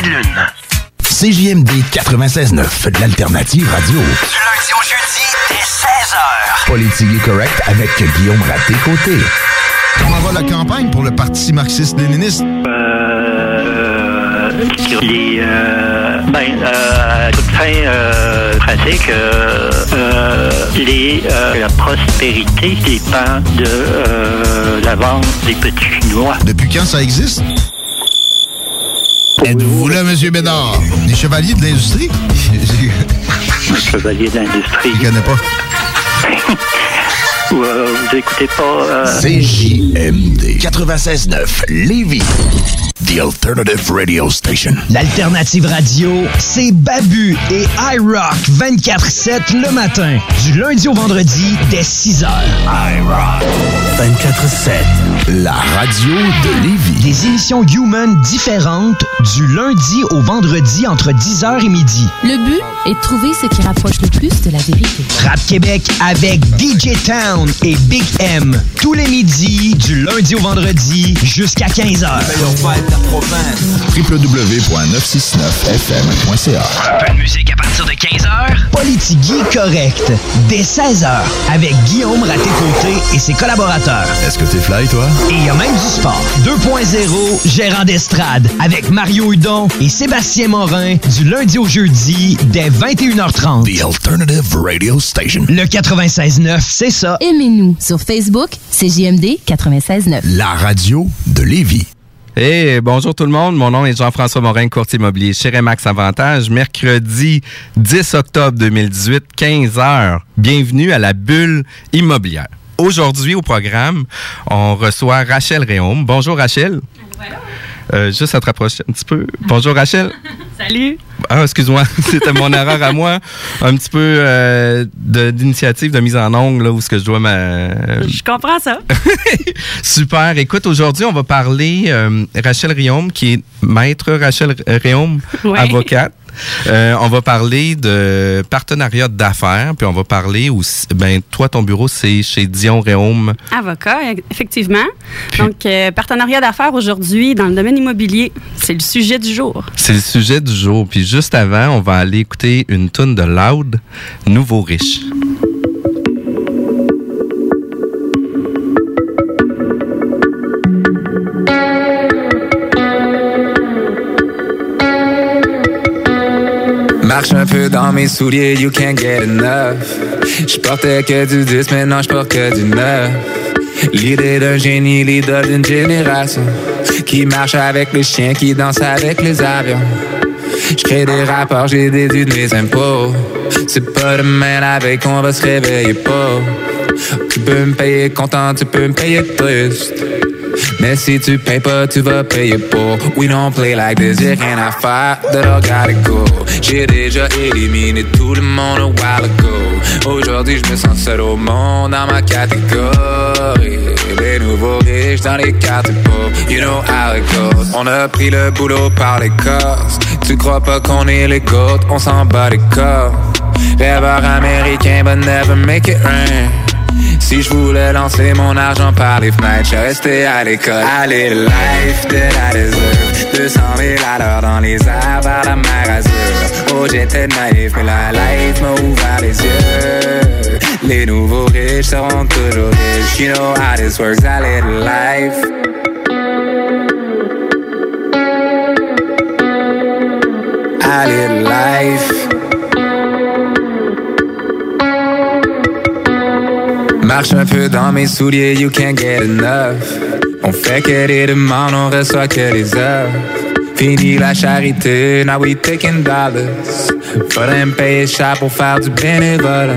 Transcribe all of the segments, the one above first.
de lune. CJMD 96.9, l'alternative radio. Du lundi au jeudi, dès 16h. Politique correct avec Guillaume Raté-Côté. Comment va la campagne pour le Parti marxiste-léniniste? Euh, les, euh, ben, euh, toute fin euh, pratique, euh, euh, les, euh, la prospérité dépend de euh, la vente des petits noix. Depuis quand ça existe? Êtes-vous là, M. Bédard? Les chevaliers de l'industrie? Un chevalier d'industrie. Je connais pas. Ou, euh, vous écoutez pas... euh, CJMD 96.9, Lévis. The Alternative Radio Station. L'alternative radio, c'est Babu et iRock 24-7 le matin, du lundi au vendredi dès 6 heures. iRock 24-7, la radio de Lévis. Des émissions Human différentes du lundi au vendredi entre 10h et midi. Le but est de trouver ce qui rapproche le plus de la vérité. Rap Québec avec DJ Town et Big M. Tous les midis, du lundi au vendredi jusqu'à 15h. www.969fm.ca Un peu de musique à partir de 15h. Politigui correct, dès 16h, avec Guillaume Raté-Côté et ses collaborateurs. Est-ce que t'es fly, toi? Et il y a même du sport. 2.0, gérant d'estrade, avec Mario Hudon et Sébastien Morin, du lundi au jeudi, dès 21h30. The Alternative Radio Station. Le 96.9, c'est ça. Aimez-nous sur Facebook, c'est JMD 96.9. La radio de Lévis. Hey, bonjour tout le monde. Mon nom est Jean-François Morin, courtier immobilier chez Remax Avantage. Mercredi 10 octobre 2018, 15 heures. Bienvenue à la bulle immobilière. Aujourd'hui au programme, on reçoit Rachel Réaume. Bonjour Rachel. Euh, juste à te rapprocher un petit peu. Bonjour Rachel. Salut. Ah, excuse-moi, c'était mon erreur à moi. Un petit peu euh, d'initiative de mise en ongle, là, où ce que je dois ma... Je comprends ça. Super. Écoute, aujourd'hui, on va parler euh, Rachel Riaume, qui est maître Rachel Ouais. avocate. Euh, on va parler de partenariat d'affaires, puis on va parler aussi, ben toi, ton bureau, c'est chez Dion Réaume. Avocat, effectivement. Donc, euh, partenariat d'affaires aujourd'hui dans le domaine immobilier, c'est le sujet du jour. C'est le sujet du jour. Puis juste avant, on va aller écouter une tune de Loud, Nouveau Riche. Marche un peu dans mes souliers, you can't get enough. Je portais que du 10, maintenant je porte que du 9. L'idée d'un génie, l'idole d'une génération. Qui marche avec les chiens, qui danse avec les avions. Je crée des rapports, j'ai déduit de mes impôts. C'est pas demain la veille qu'on va se réveiller pas. Tu peux me payer content, tu peux me payer triste. Mais si tu payes pas, tu vas payer pour. We don't play like this, y'a rien à faire, that I gotta go. J'ai déjà éliminé tout le monde a while ago. Aujourd'hui, je me sens seul au monde dans ma catégorie. Les nouveaux riches dans les quartiers pauvres, you know how it goes. On a pris le boulot par les cosses. Tu crois pas qu'on est les goats, on s'en bat les corps. Rêveur américain, but never make it rain. Si je voulais lancer mon argent par les fenêtres, je restais à l'école. Allez, le life that I deserve. 200 000 à l'heure dans les airs vers la mer Azur. Oh, j'étais naïf, mais la life m'a ouvert les yeux. Les nouveaux riches seront toujours riches. You know how this works, allez, le life. Le life. Marche un peu dans mes souliers, you can't get enough. On fait que des demandes, on reçoit que des offres. Fini la charité, now we taking dollars. Faudrait me payer cher pour faire du bénévolat.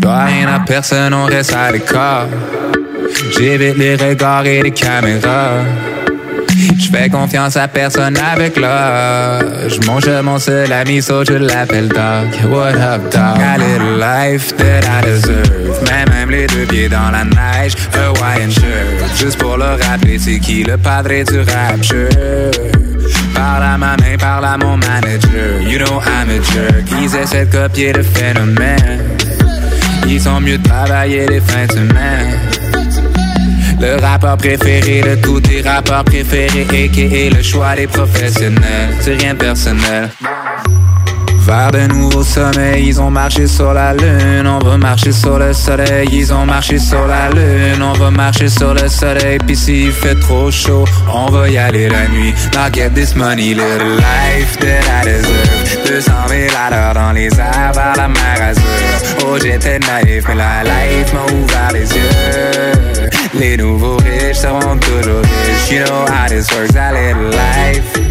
Doit rien à personne, on reste à l'écart. J'évite les regards et les caméras. Je fais confiance à personne avec l'âge. Mon jeu, mon seul ami, so je l'appelle Doc. What up, dog? A little life that I deserve. Deux pieds dans la neige, Hawaiian shirt. Juste pour le rappeler, c'est qui le padre du rap jeu. Parle à ma main, parle à mon manager. You know I'm a jerk. Ils essaient de copier le phénomène. Ils sont mieux de les fins de semaine. Le rappeur préféré de tous tes rappeurs préférés, et le choix des professionnels. C'est rien de personnel. Vers de nouveaux sommets, ils ont marché sur la lune. On veut marcher sur le soleil, ils ont marché sur la lune. On veut marcher sur le soleil, puis s'il fait trop chaud, on va y aller la nuit. Now get this money, little life that I deserve. 200 000 à l'heure dans les airs vers la mer Azur. Oh, j'étais naïf, mais la life m'a ouvert les yeux. Les nouveaux riches seront toujours riches. You know how this works, that little life.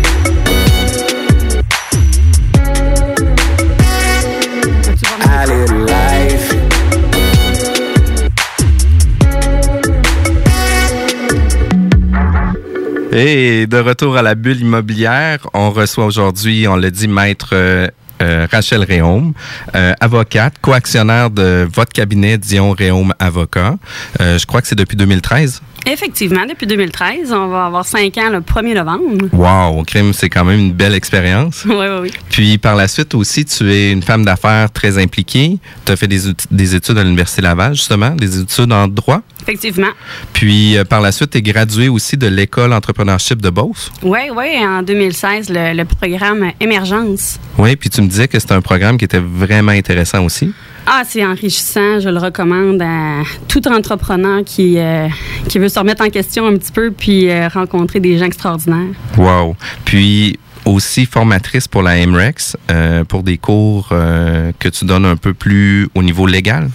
Et de retour à la bulle immobilière, on reçoit aujourd'hui, on l'a dit, maître euh, euh, Rachel Réaume, euh, avocate, coactionnaire de votre cabinet Dion Réaume Avocat. je crois que c'est depuis 2013. Effectivement, depuis 2013. On va avoir cinq ans le 1er novembre. Wow, crime, c'est quand même une belle expérience. oui, oui, oui. Puis par la suite aussi, tu es une femme d'affaires très impliquée. Tu as fait des, des études à l'Université Laval, justement, des études en droit. Effectivement. Puis euh, par la suite, tu es graduée aussi de l'école entrepreneurship de Beauce. Oui, oui, en 2016, le, le programme Émergence. Oui, puis tu me disais que c'était un programme qui était vraiment intéressant aussi. Ah, c'est enrichissant. Je le recommande à tout entrepreneur qui, euh, veut se remettre en question un petit peu puis euh, rencontrer des gens extraordinaires. Wow. Puis aussi formatrice pour la MREX, euh, pour des cours que tu donnes un peu plus au niveau légal?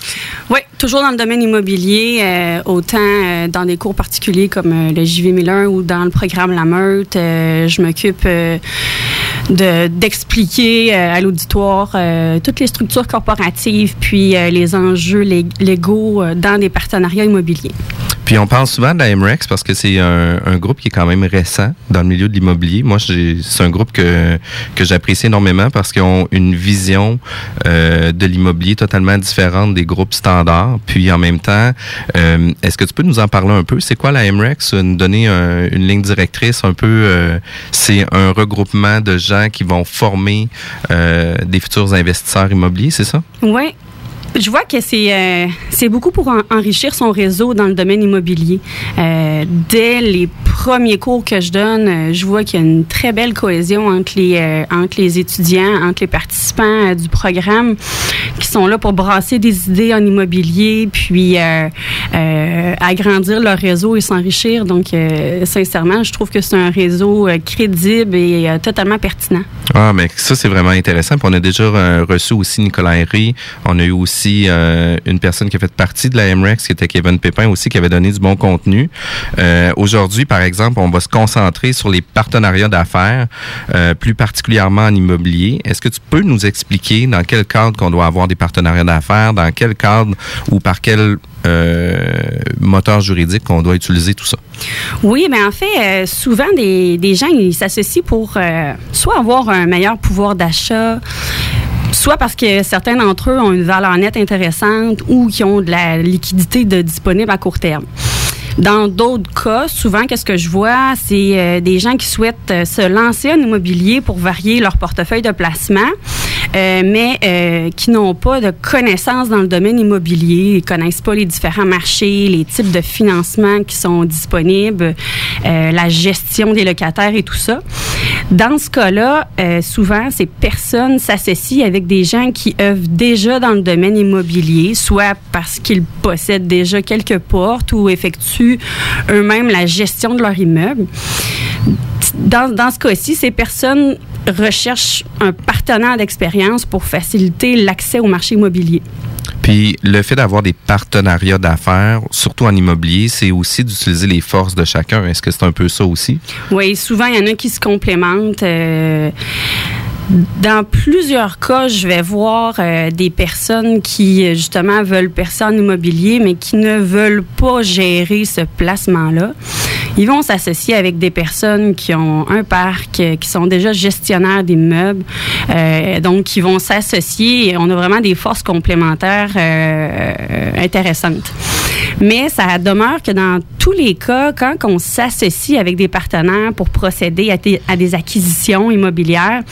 Oui, toujours dans le domaine immobilier, autant dans des cours particuliers comme le JV 1001 ou dans le programme La Meute. je m'occupe d'expliquer euh, à l'auditoire euh, toutes les structures corporatives puis euh, les enjeux légaux dans des partenariats immobiliers. Puis on parle souvent de la MREX parce que c'est un, groupe qui est quand même récent dans le milieu de l'immobilier. Moi, c'est un groupe que, que j'apprécie énormément parce qu'ils ont une vision de l'immobilier totalement différente des groupes standards. Puis en même temps, est-ce que tu peux nous en parler un peu? C'est quoi la MREX? Nous donner une ligne directrice un peu. c'est un regroupement de gens qui vont former euh, des futurs investisseurs immobiliers, c'est ça? Oui, je vois que c'est euh, c'est beaucoup pour enrichir son réseau dans le domaine immobilier. Euh, dès les premiers cours que je donne, euh, je vois qu'il y a une très belle cohésion entre les entre les étudiants, entre les participants du programme qui sont là pour brasser des idées en immobilier, puis agrandir leur réseau et s'enrichir. Donc, sincèrement, je trouve que c'est un réseau crédible et totalement pertinent. Ah, mais ça, c'est vraiment intéressant. Puis on a déjà reçu aussi Nicolas Henry. On a eu aussi euh, une personne qui a fait partie de la MREX, qui était Kevin Pépin aussi, qui avait donné du bon contenu. Euh, aujourd'hui, par exemple, on va se concentrer sur les partenariats d'affaires, euh, plus particulièrement en immobilier. Est-ce que tu peux nous expliquer dans quel cadre qu'on doit avoir des partenariats d'affaires, dans quel cadre ou par quel moteur juridique qu'on doit utiliser tout ça? Oui, mais en fait, souvent, des, des gens, ils s'associent pour soit avoir un meilleur pouvoir d'achat, soit parce que certains d'entre eux ont une valeur nette intéressante ou qui ont de la liquidité de disponible à court terme. Dans d'autres cas, souvent, qu'est-ce que je vois, c'est euh, des gens qui souhaitent euh, se lancer en immobilier pour varier leur portefeuille de placement, euh, mais qui n'ont pas de connaissances dans le domaine immobilier, ils connaissent pas les différents marchés, les types de financement qui sont disponibles, la gestion des locataires et tout ça. Dans ce cas-là, souvent, ces personnes s'associent avec des gens qui œuvrent déjà dans le domaine immobilier, soit parce qu'ils possèdent déjà quelques portes ou effectuent eux-mêmes la gestion de leur immeuble. Dans, dans ce cas-ci, ces personnes recherchent un partenaire d'expérience pour faciliter l'accès au marché immobilier. Puis le fait d'avoir des partenariats d'affaires, surtout en immobilier, c'est aussi d'utiliser les forces de chacun. Est-ce que c'est un peu ça aussi? Oui, souvent, il y en a qui se complémentent. Euh, dans plusieurs cas, je vais voir euh, des personnes qui, justement, veulent en immobilier, mais qui ne veulent pas gérer ce placement-là. Ils vont s'associer avec des personnes qui ont un parc, euh, qui sont déjà gestionnaires d'immeubles. Euh, donc, ils vont s'associer et on a vraiment des forces complémentaires intéressantes. Mais ça demeure que dans tous les cas, quand on s'associe avec des partenaires pour procéder à, des acquisitions immobilières,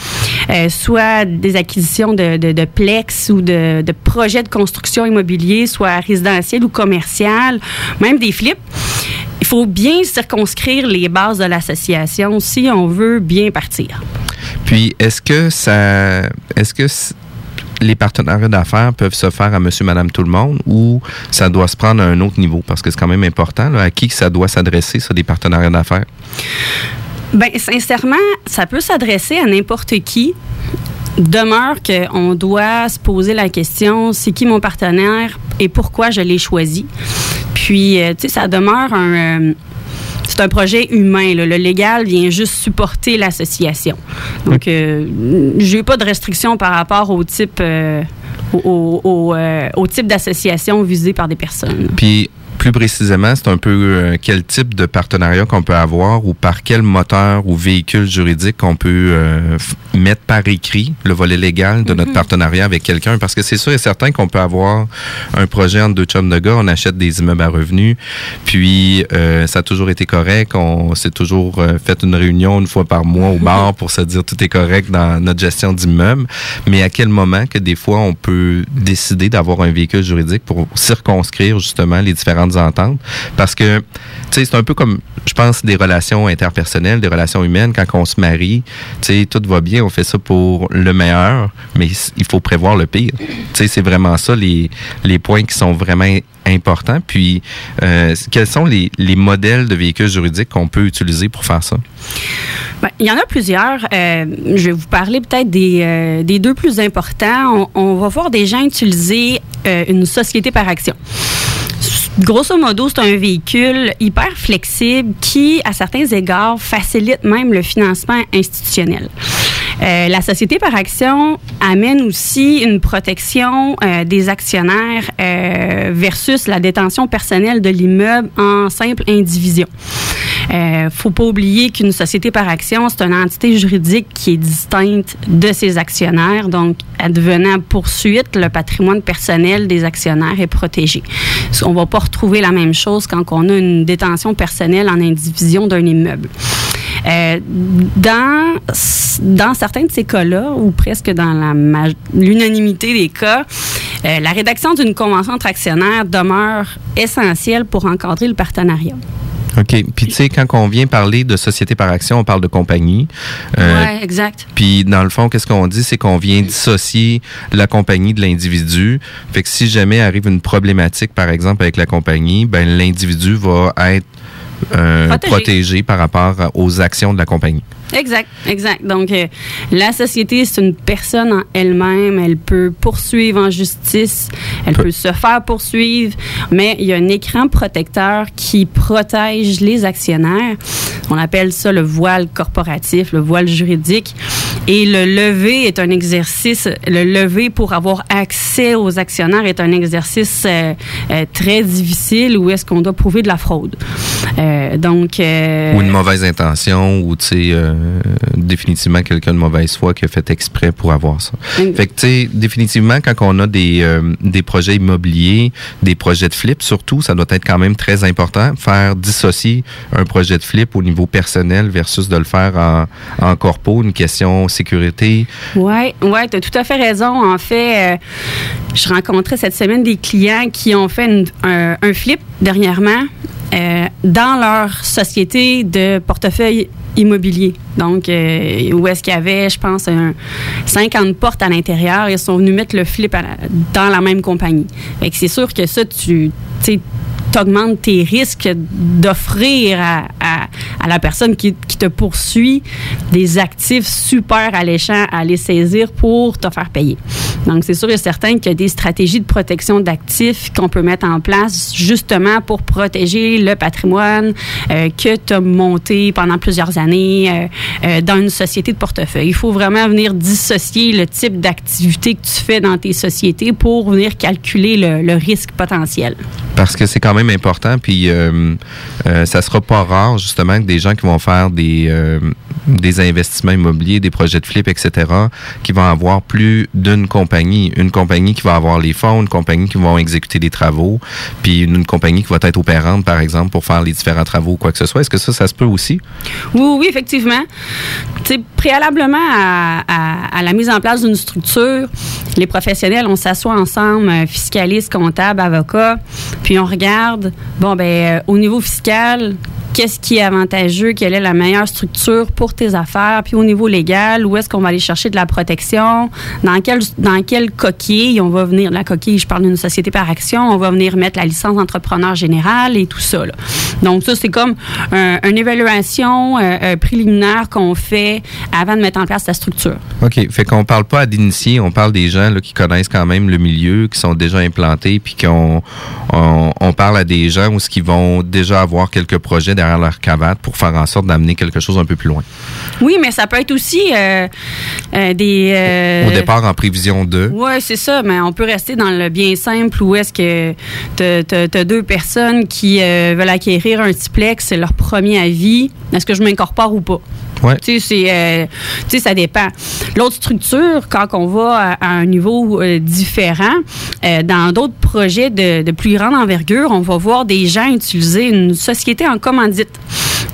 euh, soit des acquisitions de, plex ou de, projets de construction immobilier, soit résidentiel ou commercial, même des flips, il faut bien circonscrire les bases de l'association si on veut bien partir. Puis, est-ce que ça. Est-ce que les partenariats d'affaires peuvent se faire à monsieur, madame, tout le monde ou ça doit se prendre à un autre niveau? Parce que c'est quand même important. à qui ça doit s'adresser, ça, des partenariats d'affaires? Ben sincèrement, ça peut s'adresser à n'importe qui. Demeure qu'on doit se poser la question c'est qui mon partenaire et pourquoi je l'ai choisi. Puis, euh, tu sais, ça demeure un. euh, c'est un projet humain. là. Le légal vient juste supporter l'association. Donc, euh, j'ai pas de restrictions par rapport au type, euh, au, au type d'association visée par des personnes. Puis, plus précisément, c'est un peu euh, quel type de partenariat qu'on peut avoir ou par quel moteur ou véhicule juridique qu'on peut euh, mettre par écrit le volet légal de notre partenariat avec quelqu'un. Parce que c'est sûr et certain qu'on peut avoir un projet entre deux chums de gars, on achète des immeubles à revenus, puis euh, ça a toujours été correct, on s'est toujours euh, fait une réunion une fois par mois au bar pour se dire tout est correct dans notre gestion d'immeuble. Mais à quel moment que des fois on peut décider d'avoir un véhicule juridique pour circonscrire justement les différentes ententes? Parce que, tu sais, c'est un peu comme, je pense, des relations interpersonnelles, des relations humaines. Quand on se marie, tu sais, tout va bien, on fait ça pour le meilleur, mais il faut prévoir le pire. Tu sais, c'est vraiment ça les, les points qui sont vraiment importants. Puis, euh, quels sont les, les modèles de véhicules juridiques qu'on peut utiliser pour faire ça? Ben, il y en a plusieurs. Euh, je vais vous parler peut-être des, euh, des deux plus importants. On, va voir des gens utiliser une société par action. Grosso modo, c'est un véhicule hyper flexible qui, à certains égards, facilite même le financement institutionnel. Euh, la société par action amène aussi une protection euh, des actionnaires euh, versus la détention personnelle de l'immeuble en simple indivision. Euh, faut pas oublier qu'une société par action, c'est une entité juridique qui est distincte de ses actionnaires. Donc, advenant poursuite, le patrimoine personnel des actionnaires est protégé. On va pas retrouver la même chose quand on a une détention personnelle en indivision d'un immeuble. Euh, dans, dans certains de ces cas-là, ou presque dans l'unanimité des cas, euh, la rédaction d'une convention entre actionnaires demeure essentielle pour encadrer le partenariat. OK. Puis, tu sais, quand on vient parler de société par action, on parle de compagnie. Euh, ouais, exact. Puis, dans le fond, qu'est-ce qu'on dit? C'est qu'on vient dissocier la compagnie de l'individu. Fait que si jamais arrive une problématique, par exemple, avec la compagnie, ben l'individu va être euh, Protégé. protégé par rapport aux actions de la compagnie. Exact, exact. Donc, euh, la société, c'est une personne en elle-même. Elle peut poursuivre en justice. Elle Peut- se faire poursuivre. Mais il y a un écran protecteur qui protège les actionnaires. On appelle ça le voile corporatif, le voile juridique. Et le lever est un exercice, le lever pour avoir accès aux actionnaires est un exercice euh, euh, très difficile où est-ce qu'on doit prouver de la fraude. Euh, donc, Ou une mauvaise intention, ou, tu sais, définitivement quelqu'un de mauvaise foi qui a fait exprès pour avoir ça. Mm. Fait que, tu sais, définitivement, quand on a des, des projets immobiliers, des projets de flip, surtout, ça doit être quand même très important, faire dissocier un projet de flip au niveau personnel versus de le faire en, en corpo, une question sécurité. Oui, ouais, tu as tout à fait raison. En fait, euh, je rencontrais cette semaine des clients qui ont fait un, flip dernièrement euh, dans leur société de portefeuille immobilier. Donc, euh, où est-ce qu'il y avait, je pense, un 50 portes à l'intérieur. Ils sont venus mettre le flip dans la même compagnie. Fait que c'est sûr que ça, tu t'augmentes tes risques d'offrir à, la personne qui, qui te poursuit des actifs super alléchants à aller saisir pour te faire payer. Donc, c'est sûr et certain qu'il y a des stratégies de protection d'actifs qu'on peut mettre en place justement pour protéger le patrimoine euh, que tu as monté pendant plusieurs années euh, euh, dans une société de portefeuille. Il faut vraiment venir dissocier le type d'activité que tu fais dans tes sociétés pour venir calculer le, le risque potentiel. Parce que c'est quand même important, puis euh, euh, ça sera pas rare justement que des gens qui vont faire des, euh, des investissements immobiliers, des projets de flip, etc., qui vont avoir plus d'une compagnie. Une compagnie qui va avoir les fonds, une compagnie qui va exécuter les travaux, puis une, compagnie qui va être opérante, par exemple, pour faire les différents travaux ou quoi que ce soit. Est-ce que ça, ça se peut aussi? Oui, oui, effectivement. Tu sais, préalablement à, à- à la mise en place d'une structure, les professionnels, on s'assoit ensemble, fiscalistes, comptables, avocats, puis on regarde, bon, ben, euh, au niveau fiscal, qu'est-ce qui est avantageux, quelle est la meilleure structure pour tes affaires, puis au niveau légal, où est-ce qu'on va aller chercher de la protection, dans quel, dans quelle coquille on va venir, la coquille, je parle d'une société par action, on va venir mettre la licence d'entrepreneur général et tout ça. Donc ça, c'est comme un- une évaluation euh, euh, préliminaire qu'on fait avant de mettre en place la structure. OK. Fait qu'on parle pas d'initiés, on parle des gens là, qui connaissent quand même le milieu, qui sont déjà implantés, puis qu'on on, on parle à des gens où ce qui vont déjà avoir quelques projets derrière leur cravate pour faire en sorte d'amener quelque chose un peu plus loin. Oui, mais ça peut être aussi euh, euh, des... euh, Au départ, en prévision de. Oui, c'est ça, mais on peut rester dans le bien simple où est-ce que tu as, deux personnes qui euh, veulent acquérir un triplex, c'est leur premier avis. Est-ce que je m'incorpore ou pas? Euh, tu sais, ça dépend. L'autre structure, quand on va à, à un niveau euh, différent, euh, dans d'autres projets de plus grande envergure, on va voir des gens utiliser une société en commandite.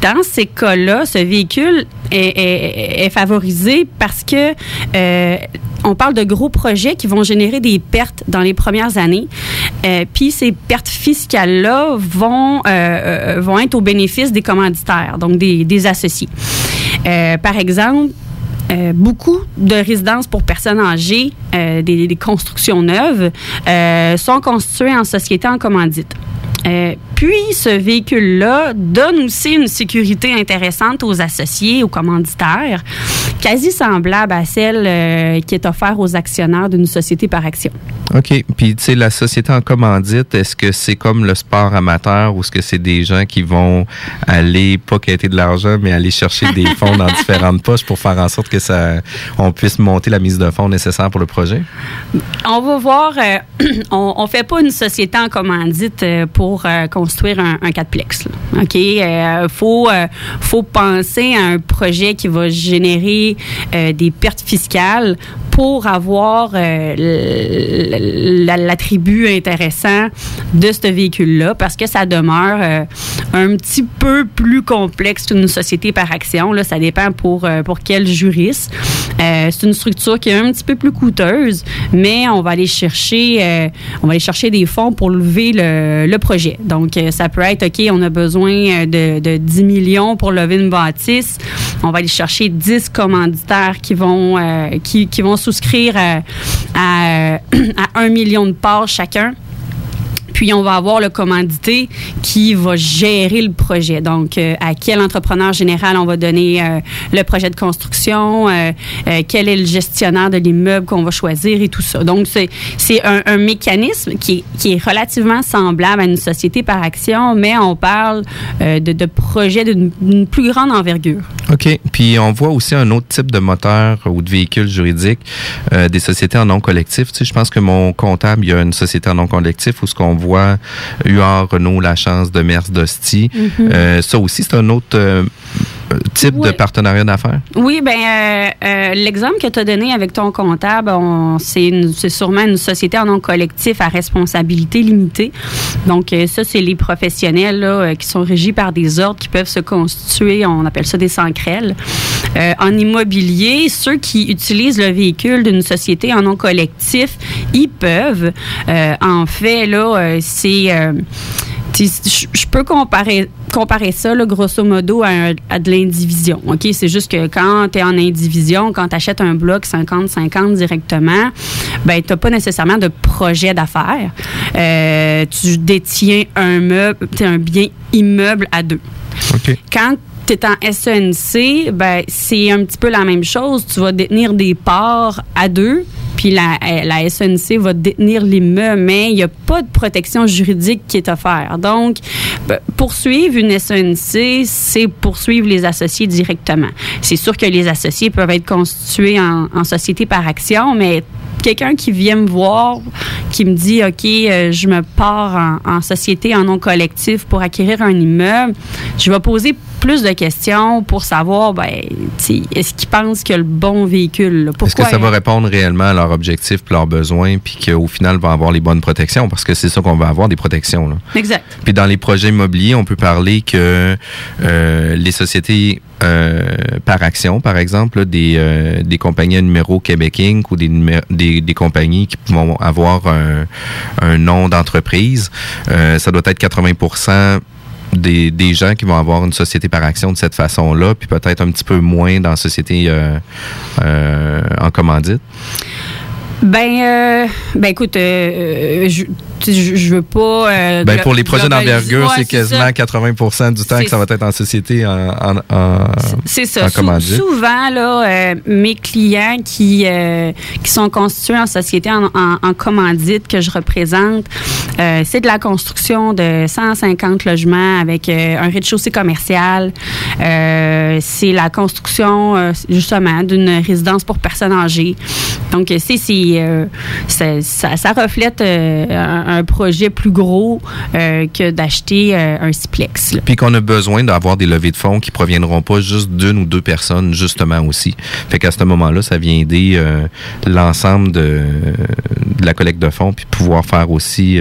Dans ces cas-là, ce véhicule est, favorisé parce que euh, on parle de gros projets qui vont générer des pertes dans les premières années. Euh, Puis ces pertes fiscales-là vont, euh, euh, vont être au bénéfice des commanditaires, donc des, des associés. Euh, par exemple, euh, beaucoup de résidences pour personnes âgées, euh, des, des constructions neuves, euh, sont constituées en société en commandite. Puis, ce véhicule-là donne aussi une sécurité intéressante aux associés, aux commanditaires, quasi semblable à celle euh, qui est offerte aux actionnaires d'une société par action. OK. Puis, tu sais, la société en commandite, est-ce que c'est comme le sport amateur ou est-ce que c'est des gens qui vont aller, pas quêter de l'argent, mais aller chercher des fonds dans différentes poches pour faire en sorte que ça, on puisse monter la mise de fonds nécessaire pour le projet? On va voir, euh, on, on fait pas une société en commandite euh, pour euh, construire un, un quadplex. là. OK? Euh, faut, euh, faut penser à un projet qui va générer euh, des pertes fiscales pour avoir l'attribut intéressant de ce véhicule-là parce que ça demeure un petit peu plus complexe qu'une société par action. Là, ça dépend pour, pour quel juriste. C'est une structure qui est un petit peu plus coûteuse, mais on va aller chercher, on va aller chercher des fonds pour lever le, le projet. Donc, ça peut être, OK, on a besoin euh, de, de 10 millions pour lever une bâtisse. On va aller chercher 10 commanditaires qui vont, euh, souscrire à, à, à 1 million de parts chacun. Puis on va avoir le commandité qui va gérer le projet. Donc, euh, à quel entrepreneur général on va donner euh, le projet de construction, euh, quel est le gestionnaire de l'immeuble qu'on va choisir et tout ça. Donc, c'est un, un mécanisme qui qui est relativement semblable à une société par action, mais on parle de, de projets d'une plus grande envergure. OK. Puis on voit aussi un autre type de moteur ou de véhicule juridique, des sociétés en non collectif. Tu sais, je pense que mon comptable, il y a une société en non collectif où ce qu'on voit UR, Renault, La Chance, de Mers, d'Hostie. Mhm. Euh, ça aussi, c'est un autre euh, type de partenariat d'affaires? Oui, ben euh, euh, l'exemple que tu as donné avec ton comptable, c'est sûrement une société en nom collectif à responsabilité limitée. Donc euh, ça, c'est les professionnels là, qui sont régis par des ordres qui peuvent se constituer, on appelle ça des sancrielles. Euh, en immobilier, ceux qui utilisent le véhicule d'une société en nom collectif, ils peuvent. Euh, en fait, là, euh, c'est... Je peux comparer, comparer ça, là, grosso modo, à, un- à de l'indivision. OK? C'est juste que quand tu es en indivision, quand tu achètes un bloc 50-50 directement, ben, tu n'as pas nécessairement de projet d'affaires. Euh, tu détiens un meuble, un bien immeuble à deux. Quand tu es en SENC, ben, c'est un petit peu la même chose. Tu vas détenir des parts à deux, puis la, euh, la SENC va détenir l'immeuble, mais il n'y a pas de protection juridique qui est offerte. Donc, ben, poursuivre une SENC, c'est poursuivre les associés directement. C'est sûr que les associés peuvent être constitués en, société par action, mais quelqu'un qui vient me voir, qui me dit, OK, euh, je me pars en société, en nom collectif pour acquérir un immeuble, je vais poser plus de questions pour savoir, ben, est-ce qu'ils pensent que le bon véhicule? Est-ce que ça va répondre réellement à leurs objectifs et leurs besoins, puis qu'au final, ils vont avoir les bonnes protections? Parce que c'est ça qu'on va avoir, des protections. Là. Exact. Puis dans les projets immobiliers, on peut parler que euh, les sociétés euh, par action, par exemple, là, des, euh, des compagnies à numéro Québec Inc. ou des, des, des compagnies qui vont avoir un, un nom d'entreprise, ça doit être 80 des, des gens qui vont avoir une société par action de cette façon-là, puis peut-être un petit peu moins dans la société euh, euh, en commandite? Ben, euh, ben écoute, euh, euh, je, je, je veux pas. euh, Ben, pour les projets d'envergure, Ouais, c'est quasiment ça. 80 du temps que ça va être en société en, en, en- C'est ça. en Sou- souvent, là, euh, mes clients qui, euh, qui sont constitués en société en, en- commandite que je représente, euh, c'est de la construction de 150 logements avec euh, un rez-de-chaussée commercial. Euh, c'est la construction, euh, justement, d'une résidence pour personnes âgées. Donc, c'est, c'est, euh, ça, reflète euh, un, un projet plus gros euh, que d'acheter un Ciplex. là. Puis qu'on a besoin d'avoir des levées de fonds qui proviendront pas juste d'une ou deux personnes, justement aussi. Fait qu'à ce moment-là, ça vient aider l'ensemble de, de la collecte de fonds, puis pouvoir faire aussi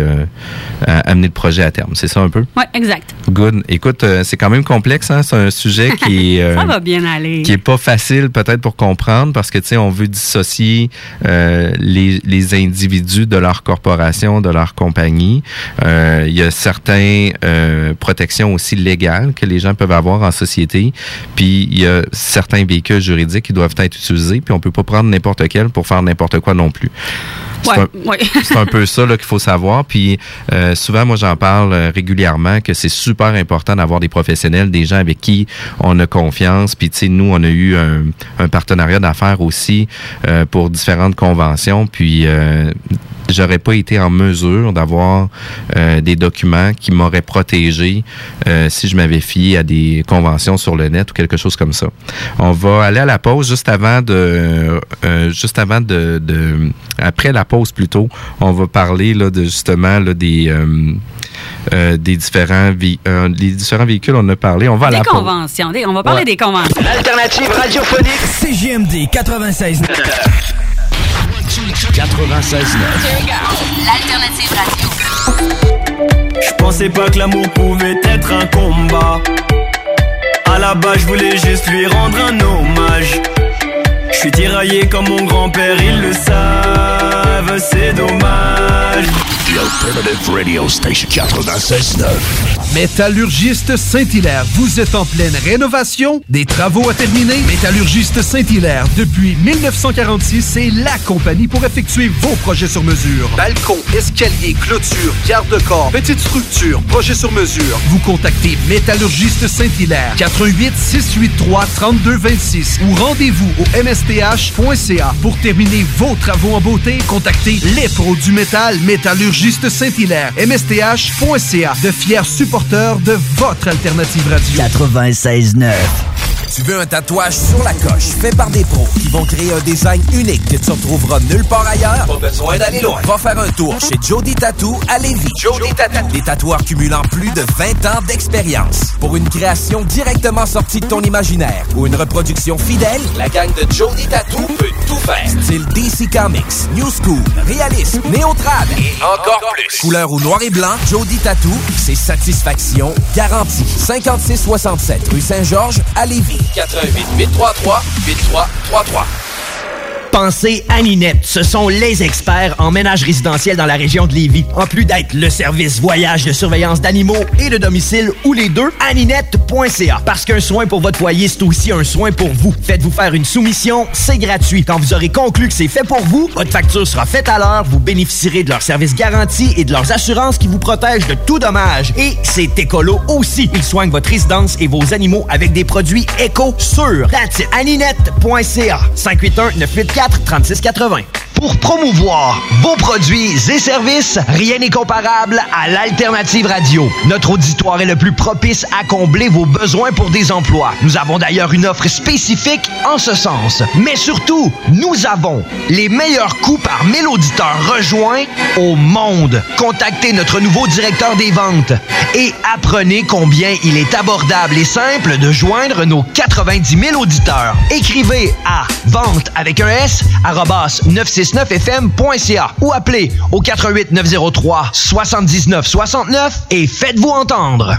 amener le projet à terme. C'est ça un peu? Oui, exact. Good. Écoute, c'est quand même complexe, hein? C'est un sujet qui est. ça va bien aller. qui est pas facile peut-être pour comprendre parce que tu sais on veut dissocier euh, les, les individus de leur corporation, de leur compagnie. Euh, Il y a certaines euh, protections aussi légales que les gens peuvent avoir en société. Puis il y a certains véhicules juridiques qui doivent être utilisés. Puis on peut pas prendre n'importe quel pour faire n'importe quoi non plus. C'est Ouais, un- ouais. c'est un peu ça qu'il faut savoir. Puis euh, souvent, moi, j'en parle euh, régulièrement que c'est super important d'avoir des professionnels, des gens avec qui on a confiance. Puis, tu sais, nous, on a eu un, un partenariat d'affaires aussi euh, pour différentes conventions. Puis, j'aurais pas été en mesure d'avoir euh, des documents qui m'auraient protégé euh, si je m'avais fié à des conventions sur le net ou quelque chose comme ça. On va aller à la pause juste avant de euh, juste avant de, de après la pause plutôt, on va parler là de justement là, des euh, euh, des différents euh, les différents véhicules on a parlé, on va à Des la pause. conventions. des- on va parler Ouais. des conventions. Alternative radiophonique. CGMD 96 96 L'alternative radio. Je pensais pas que l'amour pouvait être un combat. À la base, je voulais juste lui rendre un hommage. Je suis tiraillé comme mon grand-père, ils le savent, c'est dommage. The Alternative Radio Station 96.9. Métallurgiste Saint-Hilaire, vous êtes en pleine rénovation, des travaux à terminer. Métallurgiste Saint-Hilaire, depuis 1946, c'est la compagnie pour effectuer vos projets sur mesure. Balcon, escalier, clôture, garde-corps, petite structure, projet sur mesure. Vous contactez Métallurgiste Saint-Hilaire, 88 683 3226 ou rendez-vous au msth.ca pour terminer vos travaux en beauté. Contactez les pros du métal Métallurgiste Saint-Hilaire, msth.ca, de fiers supporters de votre alternative radio. 96.9. Tu veux un tatouage sur la coche fait par des pros qui vont créer un design unique que tu ne retrouveras nulle part ailleurs? Pas besoin d'aller loin. Va faire un tour chez Jody Tattoo à Lévis. Jody Tattoo. Des tatoueurs cumulant plus de 20 ans d'expérience. Pour une création directement sortie de ton imaginaire ou une reproduction fidèle, la gang de Jody Tattoo peut tout faire. Style DC Comics, New School, réalisme, néo-trad et encore plus. Couleur ou noir et blanc, Jody Tattoo, c'est satisfaction garantie. 5667 rue Saint-Georges à Lévis. 88 833 8333. Pensez à Ninette. Ce sont les experts en ménage résidentiel dans la région de Lévis. En plus d'être le service voyage de surveillance d'animaux et de domicile ou les deux, aninette.ca. Parce qu'un soin pour votre foyer, c'est aussi un soin pour vous. Faites-vous faire une soumission, c'est gratuit. Quand vous aurez conclu que c'est fait pour vous, votre facture sera faite à l'heure, vous bénéficierez de leurs services garantis et de leurs assurances qui vous protègent de tout dommage. Et c'est écolo aussi. Ils soignent votre résidence et vos animaux avec des produits éco sûrs. That's aninette.ca. 581 984 3680. Pour promouvoir vos produits et services, rien n'est comparable à l'Alternative Radio. Notre auditoire est le plus propice à combler vos besoins pour des emplois. Nous avons d'ailleurs une offre spécifique en ce sens. Mais surtout, nous avons les meilleurs coûts par 1000 auditeurs rejoints au monde. Contactez notre nouveau directeur des ventes et apprenez combien il est abordable et simple de joindre nos 90 000 auditeurs. Écrivez à vente avec un S, arrobas 969fm.ca ou appelez au 88 903 79 69 et faites-vous entendre.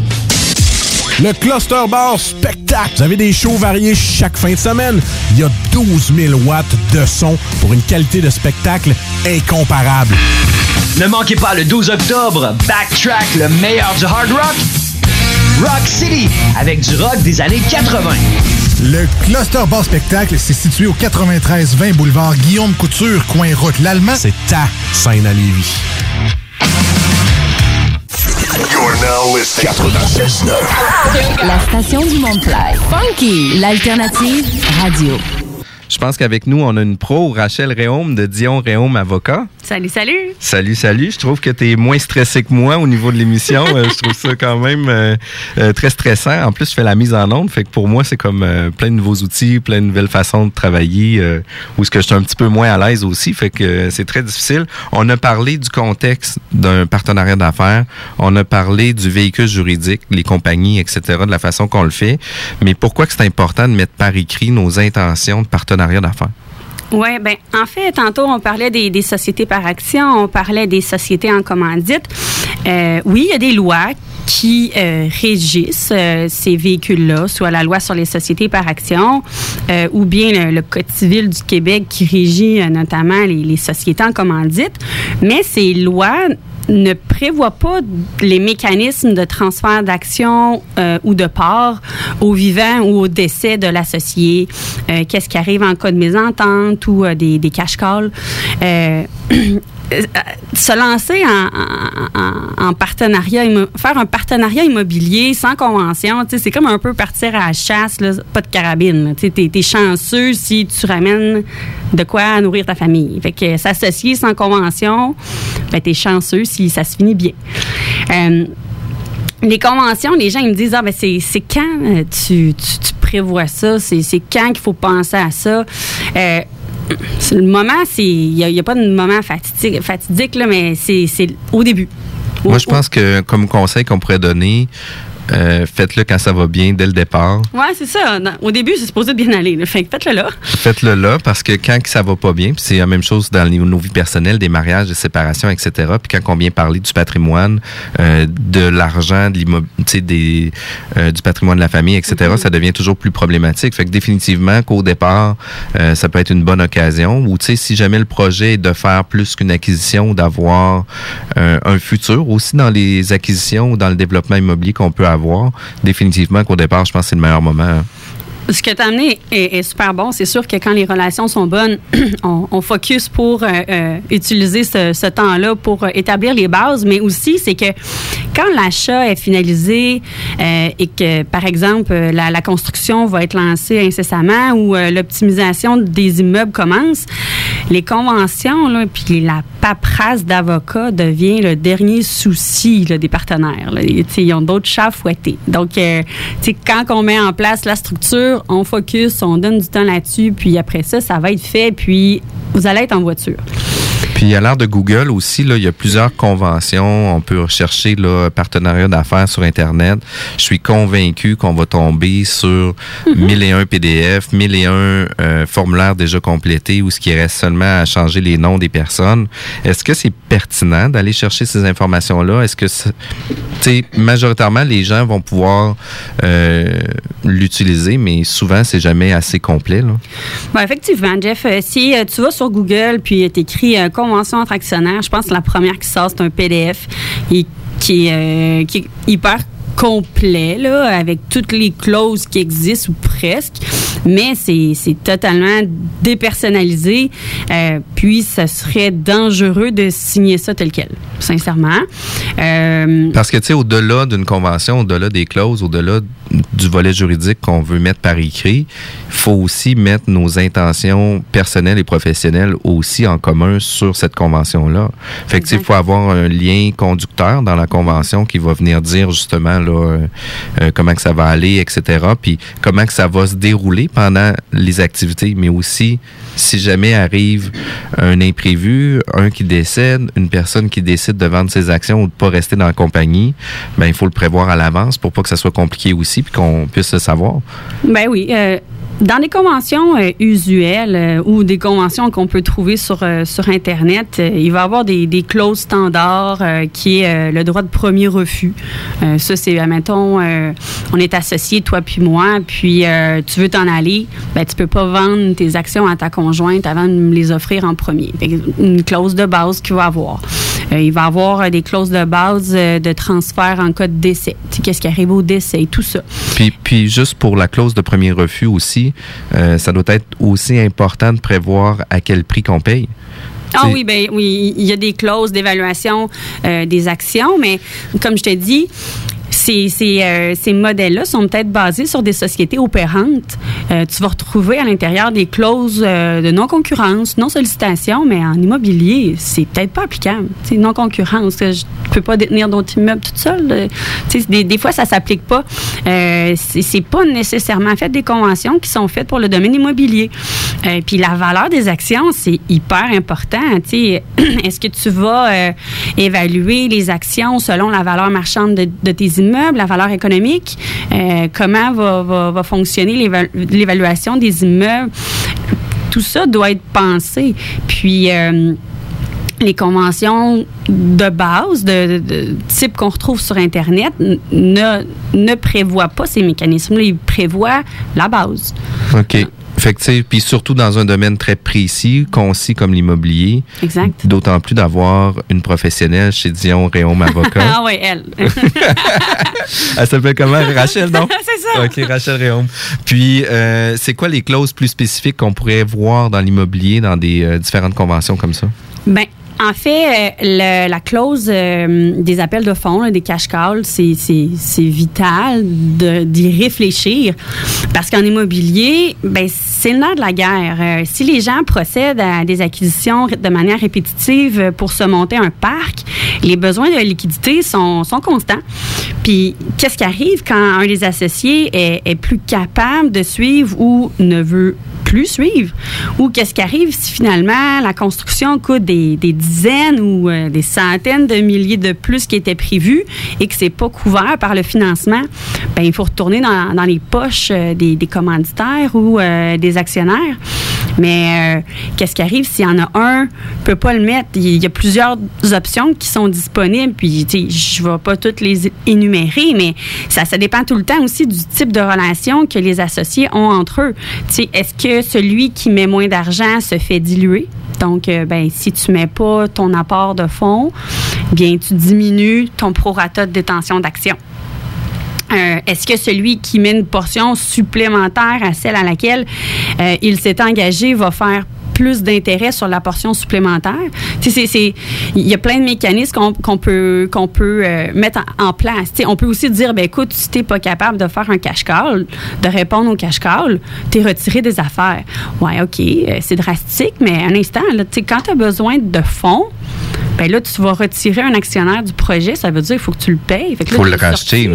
Le Cluster Bar Spectacle. Vous avez des shows variés chaque fin de semaine. Il y a 12 000 watts de son pour une qualité de spectacle incomparable. Ne manquez pas le 12 octobre, Backtrack, le meilleur du hard rock. Rock City, avec du rock des années 80. Le Cluster Bar Spectacle, c'est situé au 93-20 boulevard Guillaume Couture, coin route l'Allemand. C'est ta scène à Lévis. You're now listening 96.9. La station du Mont-Clair. Funky, l'alternative radio. Je pense qu'avec nous, on a une pro, Rachel Réaume de Dion Réaume Avocat. Salut, salut. Salut, salut. Je trouve que tu es moins stressé que moi au niveau de l'émission. Euh, je trouve ça quand même euh, euh, très stressant. En plus, je fais la mise en onde. Fait que pour moi, c'est comme euh, plein de nouveaux outils, plein de nouvelles façons de travailler où est-ce que je suis un petit peu moins à l'aise aussi. Fait que c'est très difficile. On a parlé du contexte d'un partenariat d'affaires. On a parlé du véhicule juridique, les compagnies, etc., de la façon qu'on le fait. Mais pourquoi que c'est important de mettre par écrit nos intentions de partenariat d'affaires? Oui, ben en fait, tantôt, on parlait des, sociétés par action, on parlait des sociétés en commandite. Euh, oui, il y a des lois qui euh, régissent euh, ces véhicules-là, soit la loi sur les sociétés par action ou bien le, Code civil du Québec qui régit notamment les, les sociétés en commandite. Mais ces lois ne prévoient pas les mécanismes de transfert d'action euh, ou de part au vivant ou au décès de l'associé. Euh, Qu'est-ce qui arrive en cas de mésentente ou euh, des, des cash calls. Euh, se lancer en, en- en partenariat, faire un partenariat immobilier sans convention, tu c'est comme un peu partir à la chasse, pas de carabine. Tu t'es chanceux si tu ramènes de quoi nourrir ta famille. Fait que s'associer sans convention, ben, t'es chanceux si ça se finit bien. Euh, les conventions, les gens ils me disent ah ben c'est quand euh, tu, tu, tu prévois ça, c'est quand qu'il faut penser à ça? Le moment, c'est il n'y a, pas de moment fatidique, fatidique là, mais c'est c'est au début. Moi, je pense que comme conseil qu'on pourrait donner, euh, faites-le quand ça va bien dès le départ. Ouais, c'est ça. Dans- au début, c'est supposé bien aller. là. Fait faites-le là. Faites-le là parce que quand ça va pas bien, c'est la même chose dans les- nos vies personnelles, des mariages, des séparations, etc. Puis quand on vient parler du patrimoine, euh, de l'argent, de des euh, du patrimoine de la famille, etc. Ça devient toujours plus problématique. Fait que définitivement qu'au départ, euh, ça peut être une bonne occasion. Ou tu sais, si jamais le projet est de faire plus qu'une acquisition d'avoir euh, un futur aussi dans les acquisitions ou dans le développement immobilier qu'on peut avoir, définitivement qu'au départ, je pense que c'est le meilleur moment. hein. Ce que tu as amené est, super bon. C'est sûr que quand les relations sont bonnes, on, focus pour euh, euh, utiliser ce, temps-là pour euh, établir les bases, mais aussi c'est que quand l'achat est finalisé et que, par exemple, la, construction va être lancée incessamment ou l'optimisation des immeubles commence, les conventions, là, puis la paperasse d'avocat devient le dernier souci des partenaires. là. Ils ont d'autres chats à fouetter. Donc, quand on met en place la structure, on focus, on donne du temps là-dessus, puis après ça, ça va être fait, puis vous allez être en voiture. Puis à l'ère de Google aussi, là, il y a plusieurs conventions. On peut rechercher là, partenariat d'affaires sur Internet. Je suis convaincu qu'on va tomber sur 1001 PDF, 1001 euh, formulaires déjà complétés ou ce qui reste seulement à changer les noms des personnes. Est-ce que c'est pertinent d'aller chercher ces informations-là? Est-ce que, tu sais, majoritairement, les gens vont pouvoir euh, l'utiliser, mais souvent, c'est jamais assez complet. Là. Bon, effectivement, Jeff, euh, si euh, tu vas sur Google puis tu écris convention entre actionnaires, je pense que la première qui sort, c'est un PDF et qui, est, euh, qui est hyper complet, là, avec toutes les clauses qui existent ou presque, mais c'est totalement dépersonnalisé. euh, puis, ça serait dangereux de signer ça tel quel, sincèrement. Euh, Parce que, tu sais, au-delà d'une convention, au-delà des clauses, au-delà du volet juridique qu'on veut mettre par écrit, il faut aussi mettre nos intentions personnelles et professionnelles aussi en commun sur cette convention-là. Fait que, il faut avoir un lien conducteur dans la convention qui va venir dire justement là, euh, euh, comment que ça va aller, etc. Puis comment que ça va se dérouler pendant les activités, mais aussi si jamais arrive un imprévu, un qui décède, une personne qui décide de vendre ses actions ou de pas rester dans la compagnie, ben il faut le prévoir à l'avance pour pas que ça soit compliqué aussi qu'on puisse le savoir? Ben oui. euh, dans les conventions euh, usuelles euh, ou des conventions qu'on peut trouver sur, euh, sur Internet, il va y avoir des, des clauses standards qui est le droit de premier refus. Ça, c'est, admettons, on est associés, toi puis moi, puis tu veux t'en aller, ben, tu peux pas vendre tes actions à ta conjointe avant de me les offrir en premier. Une clause de base qu'il va avoir. Il va avoir des clauses de base de transfert en cas de décès. Qu'est-ce qui arrive au décès, tout ça. Puis, puis juste pour la clause de premier refus aussi, euh, ça doit être aussi important de prévoir à quel prix qu'on paye. Ah oui, ben oui, il y a des clauses d'évaluation euh, des actions, mais comme je te dis, ces, ces, euh, ces modèles-là sont peut-être basés sur des sociétés opérantes. Euh, tu vas retrouver à l'intérieur des clauses euh, de non-concurrence, non-sollicitation, mais en immobilier, c'est peut-être pas applicable. Non-concurrence. Je ne peux pas détenir d'autres immeubles toute seule. Des, des fois, ça s'applique pas. C'est pas nécessairement fait des conventions qui sont faites pour le domaine immobilier. Puis la valeur des actions, c'est hyper important. Est-ce que tu vas évaluer les actions selon la valeur marchande de, de tes immeubles, la valeur économique? Euh, comment va, va- fonctionner l'éva- l'évaluation des immeubles? Tout ça doit être pensé. Puis... euh, les conventions de base, de, type qu'on retrouve sur Internet, ne, ne prévoient pas ces mécanismes-là. Ils prévoient la base. OK. Fait que, puis surtout dans un domaine très précis, concis comme l'immobilier. Exact. D'autant plus d'avoir une professionnelle chez Dion Réaume Avocat. ah oui, elle. Elle s'appelle comment? Rachel, non? C'est ça. OK, Rachel Réaume. Puis, euh, c'est quoi les clauses plus spécifiques qu'on pourrait voir dans l'immobilier, dans des euh, différentes conventions comme ça? Ben, en fait, euh, la clause euh, des appels de fonds, des cash calls, c'est vital d'y réfléchir parce qu'en immobilier, ben, c'est le nerf de la guerre. Euh, si les gens procèdent à des acquisitions de manière répétitive pour se monter un parc, les besoins de liquidité sont, sont constants. Puis, qu'est-ce qui arrive quand un des associés est, est plus capable de suivre ou ne veut Ou qu'est-ce qui arrive si finalement la construction coûte des, dizaines ou euh, des centaines de milliers de plus qui étaient prévus et que c'est pas couvert par le financement? Ben, il faut retourner dans, les poches euh, des, des commanditaires ou euh, des actionnaires. Mais euh, qu'est-ce qui arrive s'il y en a un peut pas le mettre? Il y a plusieurs options qui sont disponibles, puis tu je vais pas toutes les énumérer, mais ça, dépend tout le temps aussi du type de relation que les associés ont entre eux. Tu est-ce que celui qui met moins d'argent se fait diluer? Donc, euh, ben, si tu mets pas ton apport de fonds, bien, tu diminues ton prorata de détention d'actions. Euh, Est-ce que celui qui met une portion supplémentaire à celle à laquelle euh, il s'est engagé va faire plus d'intérêt sur la portion supplémentaire. Il y a plein de mécanismes qu'on qu'on peut, qu'on peut euh, mettre en, en place. On peut aussi dire, ben écoute, si tu n'es pas capable de faire un cash call, de répondre au cash call, tu es retiré des affaires. Ouais, OK, euh, c'est drastique, mais un instant, là, quand tu as besoin de fonds, ben là, tu vas retirer un actionnaire du projet, ça veut dire qu'il faut que tu le payes. Là, Faut le racheter,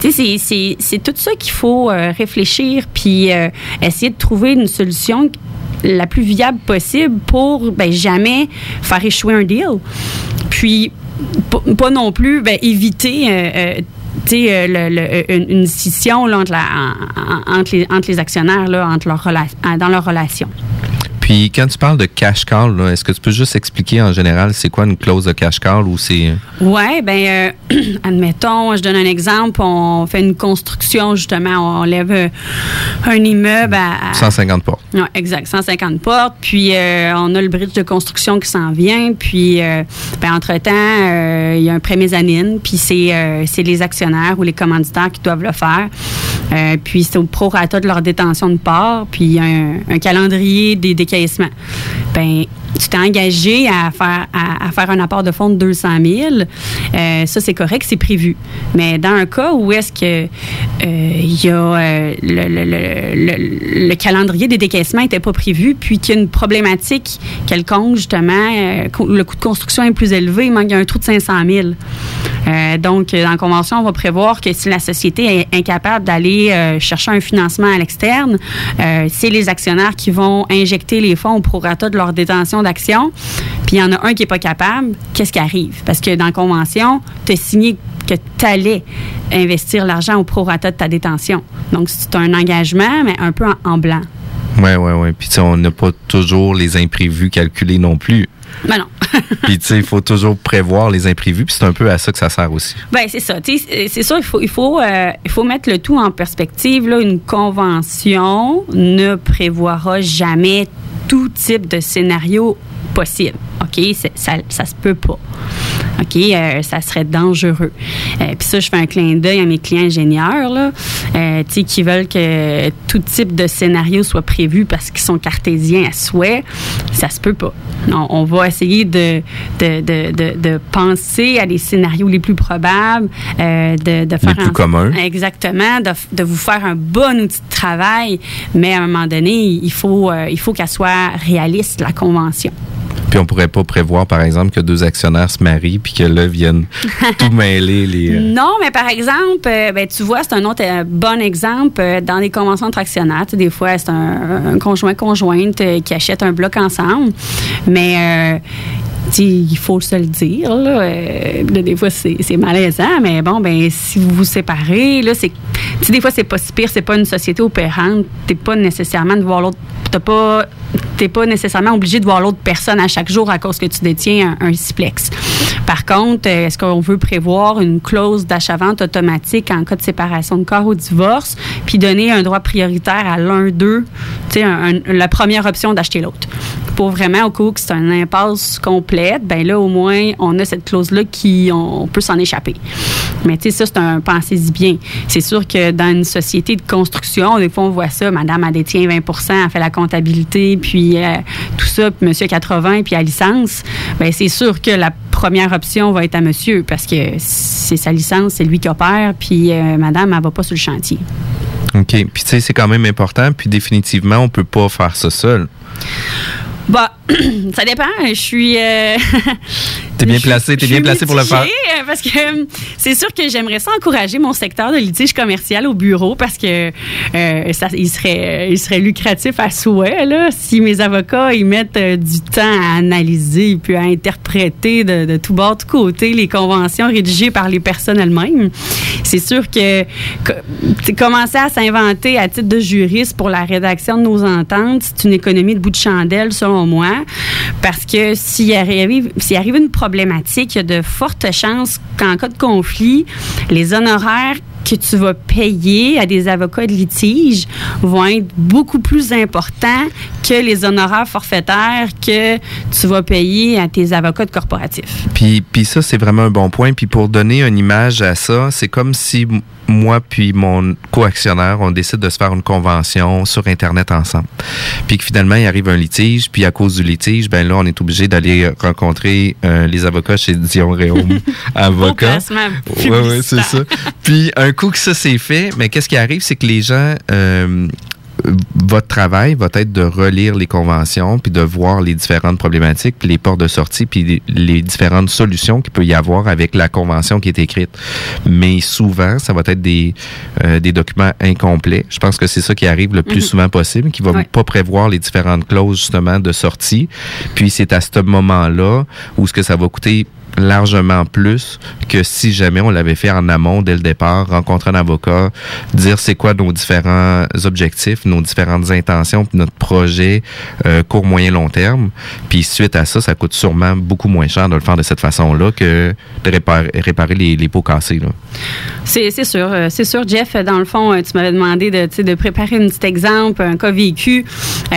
sais, c'est- c'est- c'est tout ça qu'il faut euh, réfléchir puis essayer de trouver une solution la plus viable possible pour ben, jamais faire échouer un deal. Puis, pas non plus éviter une, scission entre, les, actionnaires entre leur dans leur relation. Puis quand tu parles de cash call, est-ce que tu peux juste expliquer en général c'est quoi une clause de cash call ou c'est. Oui, ben euh, admettons, je donne un exemple, on fait une construction, justement, on lève euh, un immeuble à, à- 150 portes. Ouais, exact, 150 portes. Puis euh, on a le bridge de construction qui s'en vient. Puis euh, ben, entre-temps, il y a un prêt mezzanine. Puis c'est c'est les actionnaires ou les commanditaires qui doivent le faire. Euh, puis c'est au prorata de leur détention de part. Puis un, un calendrier des décaissements. Ben tu t'es engagé à faire, à, faire un apport de fonds de 200 000. Euh, ça, c'est correct, c'est prévu. Mais dans un cas où est-ce que euh, il y a le, le- le- le- le calendrier des décaissements n'était pas prévu, puis qu'il y a une problématique quelconque, justement, le coût de construction est plus élevé, il manque un trou de 500 000. Euh, donc, dans la convention, on va prévoir que si la société est incapable d'aller euh, chercher un financement à l'externe, euh, c'est les actionnaires qui vont injecter les fonds au prorata de leur détention d'actions. Puis il y en a un qui n'est pas capable, qu'est-ce qui arrive? Parce que dans la convention, tu as signé que tu allais investir l'argent au prorata de ta détention. Donc, c'est un engagement, mais un peu en, en blanc. Ouais, ouais, ouais. Puis on n'a pas toujours les imprévus calculés non plus. Ben non. Puis tu sais, il faut toujours prévoir les imprévus. Puis c'est un peu à ça que ça sert aussi. Ben c'est ça. Tu sais, C'est sûr, il faut, il, faut, euh, il faut mettre le tout en perspective. Là. Une convention ne prévoira jamais tout type de scénario possible. OK? Ça, ça se peut pas. OK? Euh, ça serait dangereux. Euh, Puis ça, je fais un clin d'œil à mes clients ingénieurs, là, euh, qui veulent que tout type de scénario soit prévu parce qu'ils sont cartésiens à souhait. Ça se peut pas. On, on va essayer de, de, de, de, de penser à des scénarios les plus probables, euh, de, de faire plus en- communs. Exactement, de vous faire un bon outil de travail, mais à un moment donné, il faut, euh, il faut qu'elle soit réaliste, la convention. Puis on pourrait pas prévoir, par exemple, que deux actionnaires se marient puis que là viennent tout mêler les. euh, Non, mais par exemple, euh, ben, tu vois, c'est un autre euh, bon exemple dans les conventions entre actionnaires. Des fois, c'est un, un conjoint-conjointe qui achète un bloc ensemble. Mais euh, il faut se le dire. Euh, des fois, c'est malaisant, mais bon, ben si vous vous séparez, là, c'est. Des fois, c'est pas si pire, c'est pas une société opérante. T'es pas nécessairement de voir l'autre. T'as pas. T'es pas nécessairement obligé de voir l'autre personne à chaque jour à cause que tu détiens un, un. Par contre, euh, est-ce qu'on veut prévoir une clause d'achat-vente automatique en cas de séparation de corps ou divorce, puis donner un droit prioritaire à l'un d'eux, tu sais, un- un- la première option d'acheter l'autre? Pour vraiment, au où que c'est une impasse ben là, au moins, on a cette clause-là qui, on, peut s'en échapper. Mais tu sais, ça, c'est un pensez-y bien. C'est sûr que dans une société de construction, des fois, on voit ça, madame, elle détient 20% elle fait la comptabilité, puis euh, tout ça, puis monsieur a 80, puis à licence, ben c'est sûr que la première option va être à monsieur, parce que c'est sa licence, c'est lui qui opère, puis euh, madame, elle va pas sur le chantier. OK. Puis tu sais, c'est quand même important. Puis définitivement, on peut pas faire ça seul. Bah, ça dépend. Je suis. euh, T'es bien placé, t'es bien placé pour le faire. euh, Parce que euh, c'est sûr que j'aimerais ça encourager mon secteur de litige commercial au bureau parce que euh, ça, il serait, il serait lucratif à souhait là, si mes avocats ils mettent euh, du temps à analyser puis à interpréter de, de tout bord, de tout côté les conventions rédigées par les personnes elles-mêmes. C'est sûr que commencer à s'inventer à titre de juriste pour la rédaction de nos ententes, c'est une économie de bout de chandelle selon moi, parce que s'il arrive, s'il arrive une problématique, il y a de fortes chances qu'en cas de conflit, les honoraires que tu vas payer à des avocats de litige vont être beaucoup plus importants que les honoraires forfaitaires que tu vas payer à tes avocats de corporatif. Puis, puis ça, c'est vraiment un bon point. Puis pour donner une image à ça, c'est comme si moi puis mon co-actionnaire, on décide de se faire une convention sur Internet ensemble. Puis que finalement, il arrive un litige. Puis à cause du litige, ben là, on est obligé d'aller rencontrer euh, les avocats chez Dion Réaume, avocats. Oui, oui, c'est ça. Puis un coup que ça c'est fait, mais qu'est-ce qui arrive, c'est que les gens, euh, votre travail va être de relire les conventions, puis de voir les différentes problématiques, puis les portes de sortie, puis les, différentes solutions qu'il peut y avoir avec la convention qui est écrite. Mais souvent, ça va être des, euh, des documents incomplets. Je pense que c'est ça qui arrive le plus Mhm. souvent possible, qui va Ouais. pas prévoir les différentes clauses justement de sortie. Puis c'est à ce moment-là où ce que ça va coûter largement plus que si jamais on l'avait fait en amont dès le départ, rencontrer un avocat, dire c'est quoi nos différents objectifs, nos différentes intentions, notre projet euh, court, moyen, long terme. Puis suite à ça, ça coûte sûrement beaucoup moins cher de le faire de cette façon-là que de réparer, les, les pots cassés. C'est sûr. euh, C'est sûr, Jeff, dans le fond, euh, tu m'avais demandé de, de préparer un petit exemple, un cas vécu.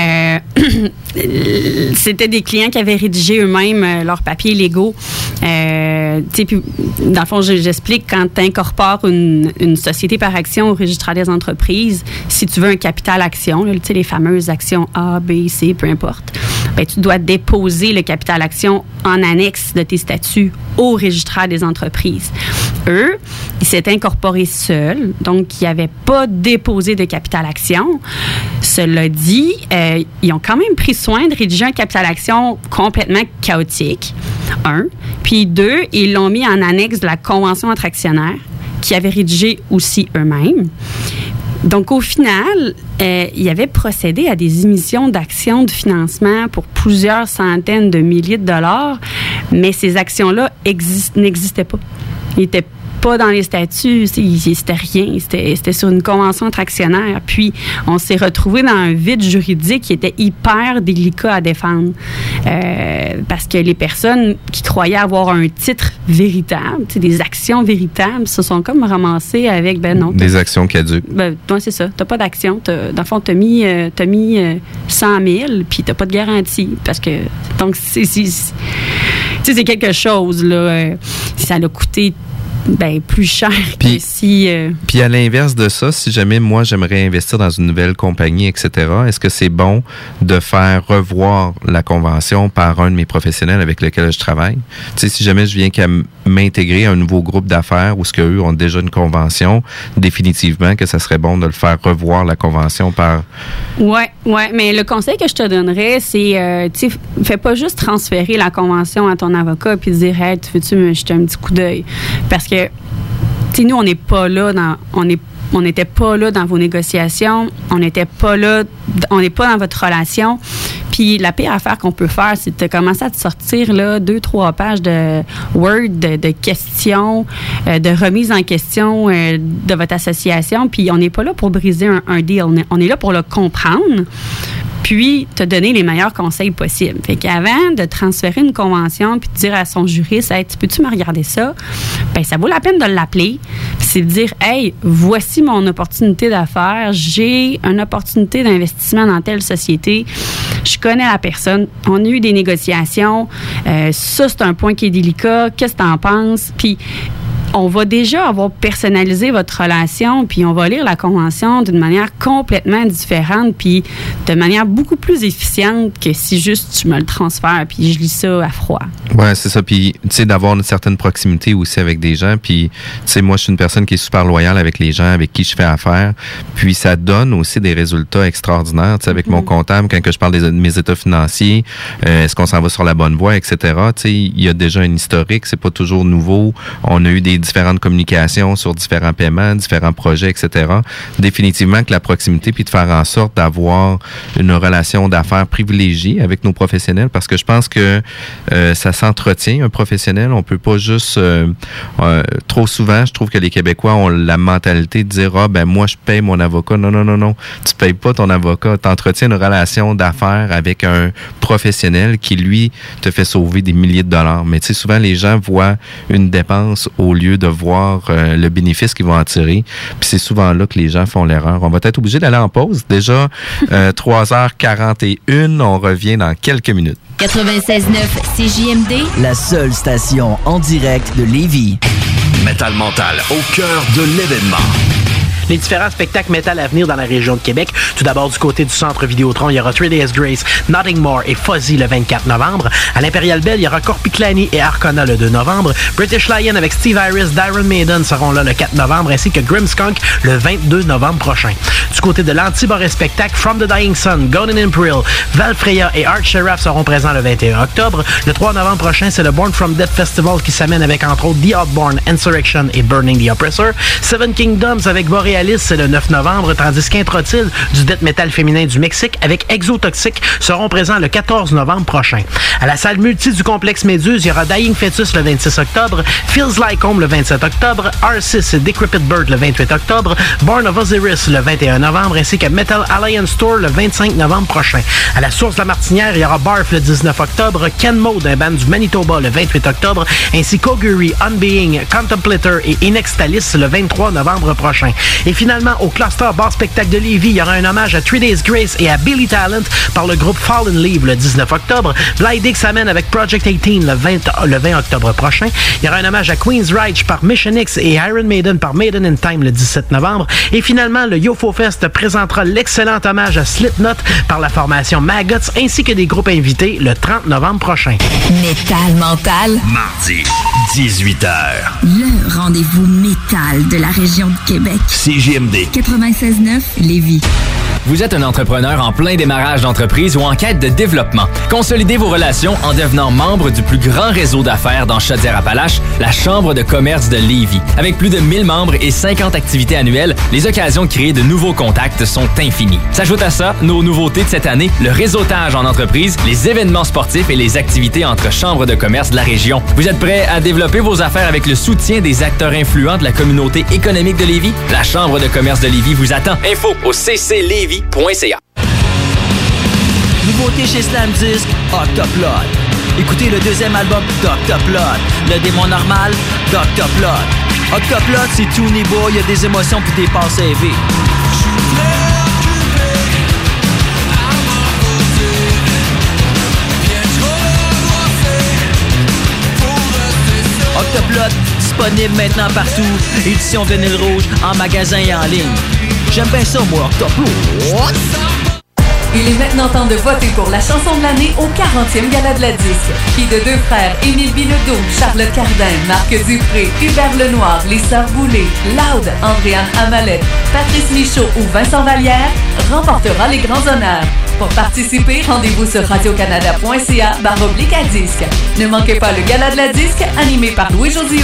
C'était des clients qui avaient rédigé eux-mêmes leurs papiers légaux. Euh, puis, dans le fond, je- j'explique quand tu incorpores une, une société par action au registre des entreprises, si tu veux un capital action, là, les fameuses actions A, B, C, peu importe, ben, tu dois déposer le capital action en annexe de tes statuts au registraire des entreprises. Eux, ils s'étaient incorporés seuls, donc ils n'avaient pas déposé de capital action. Cela dit, euh, ils ont quand même pris soin de rédiger un capital action complètement chaotique, un. Puis deux, ils l'ont mis en annexe de la convention entre actionnaires, qui avaient rédigé aussi eux-mêmes. Donc, au final, euh, il avait procédé à des émissions d'actions de financement pour plusieurs centaines de milliers de dollars, mais ces actions-là exist- n'existaient pas. Ils n'étaient pas dans les statuts, c'était rien, c'était sur une convention entre actionnaires. Puis, on s'est retrouvé dans un vide juridique qui était hyper délicat à défendre. Euh, parce que les personnes qui croyaient avoir un titre véritable, des actions véritables, se sont comme ramassées avec, ben non, Des actions caduques. ben, toi, c'est ça. T'as pas d'action. Dans le fond, t'as mis, euh, t'as mis euh, 100 000, puis t'as pas de garantie. Parce que, donc, c'est, c'est quelque chose, là. euh, ça l'a coûté, ben, plus cher que si... euh, Puis à l'inverse de ça, si jamais moi j'aimerais investir dans une nouvelle compagnie, etc., est-ce que c'est bon de faire revoir la convention par un de mes professionnels avec lequel je travaille? Tu sais, si jamais je viens qu'à m'intégrer à un nouveau groupe d'affaires où ce qu'eux ont déjà une convention, définitivement que ça serait bon de le faire revoir la convention par... Ouais, ouais, mais le conseil que je te donnerais, c'est, euh, tu sais, fais pas juste transférer la convention à ton avocat puis dire, hey, tu veux-tu me jeter un petit coup d'œil? Parce que, tu nous, on n'est pas là on on n'était pas là dans vos négociations, on n'était pas là, on n'est pas dans votre relation. Puis la pire affaire qu'on peut faire, c'est de commencer à te sortir là deux trois pages de Word de, de questions, euh, de remise en question euh, de votre association. Puis on n'est pas là pour briser un, un deal, on est, on est là pour le comprendre puis te donner les meilleurs conseils possibles. Fait de transférer une convention puis de dire à son juriste, hey, tu peux-tu me regarder ça? Ben, ça vaut la peine de l'appeler. C'est de dire, hey, voici mon opportunité d'affaires. J'ai une opportunité d'investissement dans telle société. Je connais la personne. On a eu des négociations. Euh, ça, c'est un point qui est délicat. Qu'est-ce que tu en penses? Puis on va déjà avoir personnalisé votre relation, puis on va lire la convention d'une manière complètement différente, puis de manière beaucoup plus efficiente que si juste tu me le transfères, puis je lis ça à froid. Ouais, c'est ça. Puis, tu sais, d'avoir une certaine proximité aussi avec des gens. Puis, tu sais, moi, je suis une personne qui est super loyale avec les gens avec qui je fais affaire. Puis, ça donne aussi des résultats extraordinaires. Tu sais, avec mon comptable, quand que je parle de mes états financiers, euh, est-ce qu'on s'en va sur la bonne voie, etc. Tu sais, il y a déjà un historique. C'est pas toujours nouveau. On a eu des différentes communications sur différents paiements, différents projets, etc. Définitivement que la proximité, puis de faire en sorte d'avoir une relation d'affaires privilégiée avec nos professionnels, parce que je pense que euh, ça s'entretient un professionnel. On peut pas juste euh, euh, trop souvent. Je trouve que les Québécois ont la mentalité de dire ah ben moi je paye mon avocat. Non non non non, tu payes pas ton avocat. Tu entretiens une relation d'affaires avec un professionnel qui lui te fait sauver des milliers de dollars. Mais tu sais souvent les gens voient une dépense au lieu de voir euh, le bénéfice qu'ils vont en tirer. Puis c'est souvent là que les gens font l'erreur. On va être obligé d'aller en pause. Déjà euh, 3h41. On revient dans quelques minutes. 96.9 CJMD, La seule station en direct de Lévis. Metal Mental, au cœur de l'événement. Les différents spectacles métal à venir dans la région de Québec. Tout d'abord, du côté du centre Vidéotron, il y aura 3 Days Grace, Nothing More et Fuzzy le 24 novembre. À l'Imperial Bell, il y aura Corpiclani et Arcona le 2 novembre. British Lion avec Steve Iris, Dyron Maiden seront là le 4 novembre, ainsi que Grimskunk le 22 novembre prochain. Du côté de l'Anti-Boré Spectacle, From the Dying Sun, Golden Imperial, Valfreya et Art Sheriff seront présents le 21 octobre. Le 3 novembre prochain, c'est le Born from Death Festival qui s'amène avec entre autres The Outborn, Insurrection et Burning the Oppressor. Seven Kingdoms avec Borealis, c'est le 9 novembre, tandis qu'Introtil du death metal féminin du Mexique avec Exotoxic seront présents le 14 novembre prochain. À la salle multi du complexe Méduse, il y aura Dying Fetus le 26 octobre, Feels Like Home le 27 octobre, R6 et Decrepit Bird le 28 octobre, Born of Osiris le 21 novembre, ainsi que Metal Alliance Tour le 25 novembre prochain. À la source de la Martinière, il y aura Barf le 19 octobre, Ken Mode, un band du Manitoba le 28 octobre, ainsi qu'Augury, Unbeing, Contemplator et Inextalis le 23 novembre prochain. Et finalement, au Cluster Bar Spectacle de Lévis, il y aura un hommage à Three Days Grace et à Billy Talent par le groupe Fallen Leave le 19 octobre. Blind X amène avec Project 18 le 20, le 20 octobre prochain. Il y aura un hommage à Queen's Reich par Mission X et Iron Maiden par Maiden in Time le 17 novembre. Et finalement, le YoFo Fest présentera l'excellent hommage à Slipknot par la formation Maggots ainsi que des groupes invités le 30 novembre prochain. Métal mental. Mardi, 18h. Le rendez-vous métal de la région de Québec. CGMD. 96.9 Lévis. Vous êtes un entrepreneur en plein démarrage d'entreprise ou en quête de développement. Consolidez vos relations en devenant membre du plus grand réseau d'affaires dans Chaudière-Appalaches, la Chambre de commerce de Lévis. Avec plus de 1000 membres et 50 activités annuelles, les occasions de créer de nouveaux contacts sont infinies. S'ajoute à ça, nos nouveautés de cette année, le réseautage en entreprise, les événements sportifs et les activités entre chambres de commerce de la région. Vous êtes prêt à développer vos affaires avec le soutien des acteurs influents de la communauté économique de Lévis? La Chambre de commerce de Lévis vous attend. Info au cclévis.ca. Nouveauté chez Slam Disc, Octoplot. Écoutez le deuxième album d'Octoplot. Le démon normal, d'Octoplot. Octoplot, c'est tout niveau, il y a des émotions puis des passes élevées. Octoplot, disponible maintenant partout. Édition vinyle rouge, en magasin et en ligne. J'aime bien ça, moi, Octoplot. Il est maintenant temps de voter pour la chanson de l'année au 40e Gala de la Disque. Qui de deux frères, Émile Bilodeau, Charlotte Cardin, Marc Dupré, Hubert Lenoir, les Sœurs Boulay, Loud, Andréane Amalette, Patrice Michaud ou Vincent Vallière remportera les grands honneurs. Pour participer, rendez-vous sur radiocanada.ca baroblique à disque. Ne manquez pas le Gala de la Disque animé par Louis-José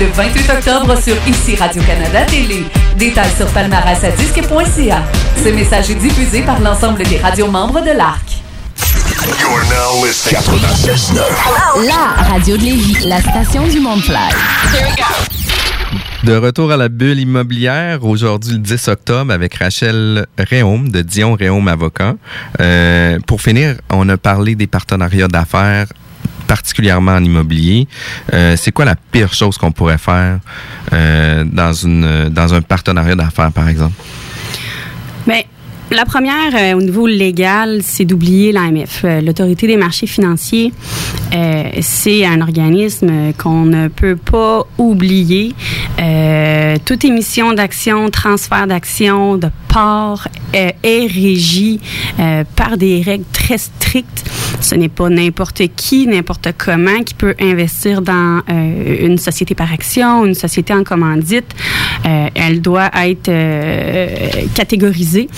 le 28 octobre sur Ici Radio-Canada Télé. Détails sur palmarèsadisque.ca. Ce message est diffusé par l'ensemble des radios membres de l'ARC. You're now listening 96.9. La radio de Lévis, la station du Mont-Fly. De retour à la bulle immobilière, aujourd'hui le 10 octobre avec Rachel Réaume de Dion Réaume Avocat. Euh, pour finir, on a parlé des partenariats d'affaires particulièrement en immobilier. Euh, c'est quoi la pire chose qu'on pourrait faire euh, dans, une, dans un partenariat d'affaires, par exemple? Bien, la première, euh, au niveau légal, c'est d'oublier l'AMF. Euh, L'Autorité des marchés financiers, euh, c'est un organisme euh, qu'on ne peut pas oublier. Euh, toute émission d'action, transfert d'action, de part est régie par des règles très strictes. Ce n'est pas n'importe qui, n'importe comment qui peut investir dans euh, une société par action, une société en commandite. Euh, elle doit être euh, catégorisée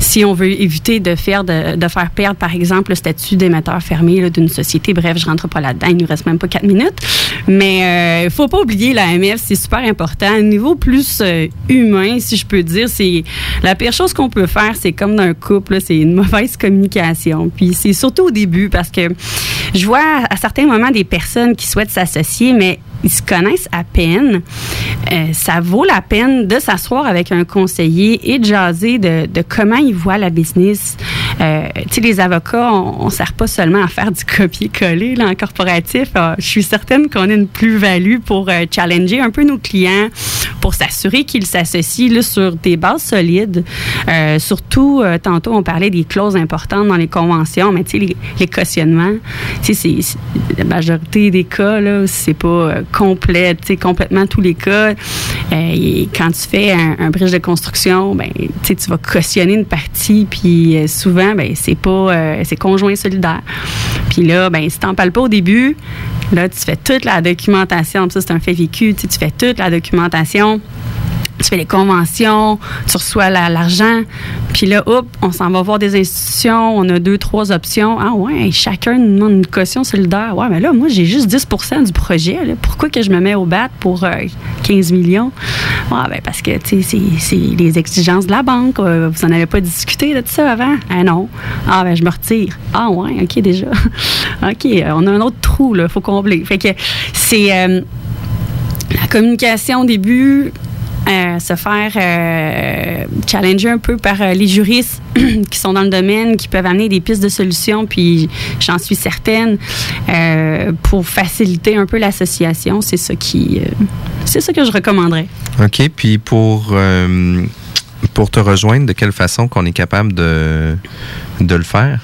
si on veut éviter de faire de, de faire perdre, par exemple, le statut d'émetteur fermé d'une société. Bref, je rentre pas là-dedans. Il nous reste même pas quatre minutes. Mais il faut pas oublier l'AMF, c'est super important. Au niveau plus humain, si je peux dire, c'est la pire chose qu'on peut faire, c'est comme dans un couple, c'est une mauvaise communication. Puis c'est surtout au début parce que je vois à certains moments des personnes qui souhaitent s'associer, mais ils se connaissent à peine. Euh, ça vaut la peine de s'asseoir avec un conseiller et de jaser de, de comment ils voient la business, Euh, tu les avocats, on ne sert pas seulement à faire du copier-coller en corporatif. Euh, je suis certaine qu'on a une plus-value pour euh, challenger un peu nos clients, pour s'assurer qu'ils s'associent là, sur des bases solides. Euh, surtout, tantôt, on parlait des clauses importantes dans les conventions, mais tu sais, les, cautionnements, tu sais, la majorité des cas, là, c'est pas complet, tu complètement tous les cas. Et quand tu fais un, un bridge de construction, ben, tu vas cautionner une partie, puis euh, ben, c'est pas, euh, c'est conjoint solidaire. Puis là, ben, si t'en parles pas au début, là, tu fais toute la documentation. Ça, c'est un fait vécu. Tu fais toute la documentation. Tu fais les conventions, tu reçois la- l'argent, puis là, hop, on s'en va voir des institutions, on a deux, trois options. Ah ouais, chacun nous demande une caution solidaire. Ouais, mais là, moi, j'ai juste 10% du projet. là. Pourquoi que je me mets au bat pour euh, 15 millions? Ouais, ben parce que, tu sais, c'est- les exigences de la banque. Euh, vous en avez pas discuté de ça avant? Ah non. Ah ben, je me retire. Ah ouais, OK, déjà. OK, euh, on a un autre trou, là, faut combler. Fait que c'est... euh, la communication au début, euh, se faire euh, challenger un peu par euh, les juristes qui sont dans le domaine, qui peuvent amener des pistes de solutions, puis j'en suis certaine, pour faciliter un peu l'association, c'est ça qui, c'est ça que je recommanderais. OK. Puis pour, pour te rejoindre, de quelle façon qu'on est capable de, de le faire?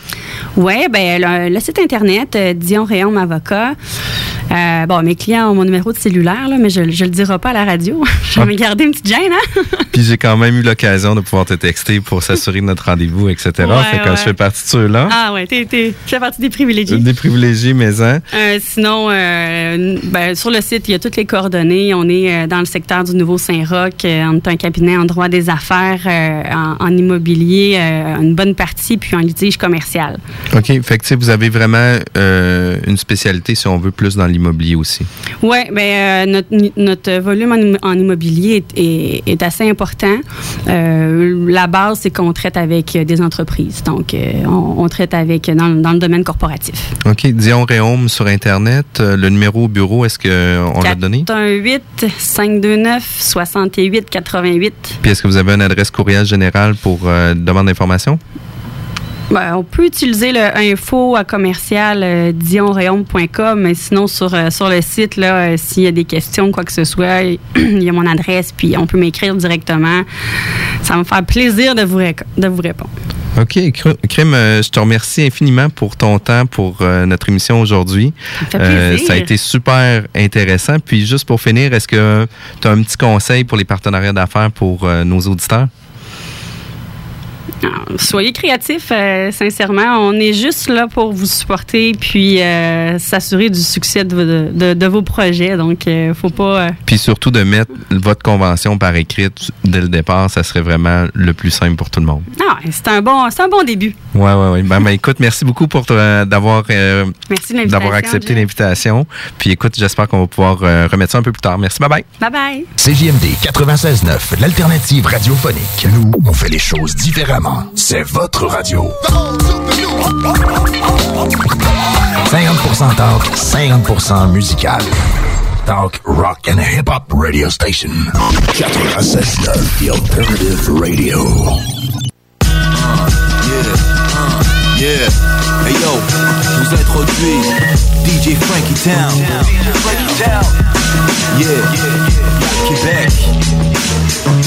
Oui, ben le, le site internet euh, Dion Réaume Avocat. Euh, bon, mes clients ont mon numéro de cellulaire, là, mais je ne le dirai pas à la radio. je vais me garder une petite gêne, hein? Puis j'ai quand même eu l'occasion de pouvoir te texter pour s'assurer de notre rendez-vous, etc. Ouais, fait que ouais. je fais partie de ceux-là. Ah ouais, t'es, tu fais partie des privilégiés. Des privilégiés, mais hein? Euh, sinon, euh, ben, sur le site, il y a toutes les coordonnées. On est dans le secteur du Nouveau-Saint-Roch. Euh, on est un cabinet en droit des affaires, en, en immobilier, une bonne partie, puis en litige commercial. OK. Fait que vous avez vraiment euh, une spécialité, si on veut, plus dans l'immobilier aussi. Oui, ben, euh, notre, notre volume en, im- en immobilier est, est- est assez important. Euh, la base, c'est qu'on traite avec des entreprises. Donc, on, on traite avec dans, dans le domaine corporatif. OK. Dion Réaume sur Internet. Le numéro au bureau, est-ce qu'on l'a donné? 418 529 68 88. Puis est-ce que vous avez une adresse courriel générale pour demande d'information? Ben, on peut utiliser le info à commercial euh, mais sinon sur, euh, sur le site, là, euh, s'il y a des questions, quoi que ce soit, il y a mon adresse, puis on peut m'écrire directement. Ça va me faire plaisir de vous, de vous répondre. OK. Cr- Crime, euh, je te remercie infiniment pour ton temps pour euh, notre émission aujourd'hui. Ça ça a été super intéressant. Puis juste pour finir, est-ce que tu as un petit conseil pour les partenariats d'affaires pour euh, nos auditeurs? Alors, soyez créatifs, euh, sincèrement. On est juste là pour vous supporter puis euh, s'assurer du succès de, de- de- de vos projets. Donc, euh, faut pas. euh, Puis surtout de mettre votre convention par écrit dès le départ, ça serait vraiment le plus simple pour tout le monde. Ah, c'est un bon, c'est un bon début. Ouais, ouais, ouais. Ben, ben, écoute, merci beaucoup pour d'avoir euh, accepté l'invitation. Puis écoute, j'espère qu'on va pouvoir euh, remettre ça un peu plus tard. Merci, bye bye. Bye bye. CJMD 96.9, l'alternative radiophonique. Nous, on fait les choses différemment. C'est votre radio. 50% talk, 50% musical. Talk, rock and hip-hop radio station. 96.9, the alternative radio. Yeah. Hey yo, vous DJ Frankie Town. Yeah, Québec.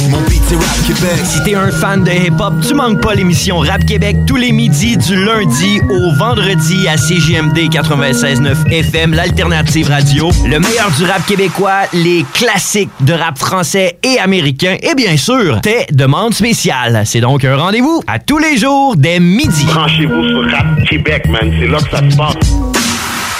Mon beat c'est Rap Québec. Si t'es un fan de hip-hop, tu manques pas l'émission Rap Québec tous les midis du lundi au vendredi à CGMD 96.9 FM, l'alternative radio. Le meilleur du rap québécois, les classiques de rap français et américain et bien sûr, tes demandes spéciales. C'est donc un rendez-vous à tous les jours dès midi. Branchez-vous Rap Québec, man. C'est là que ça.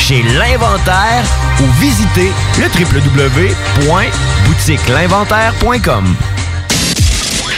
chez l'Inventaire ou visitez le www.boutiquelinventaire.com.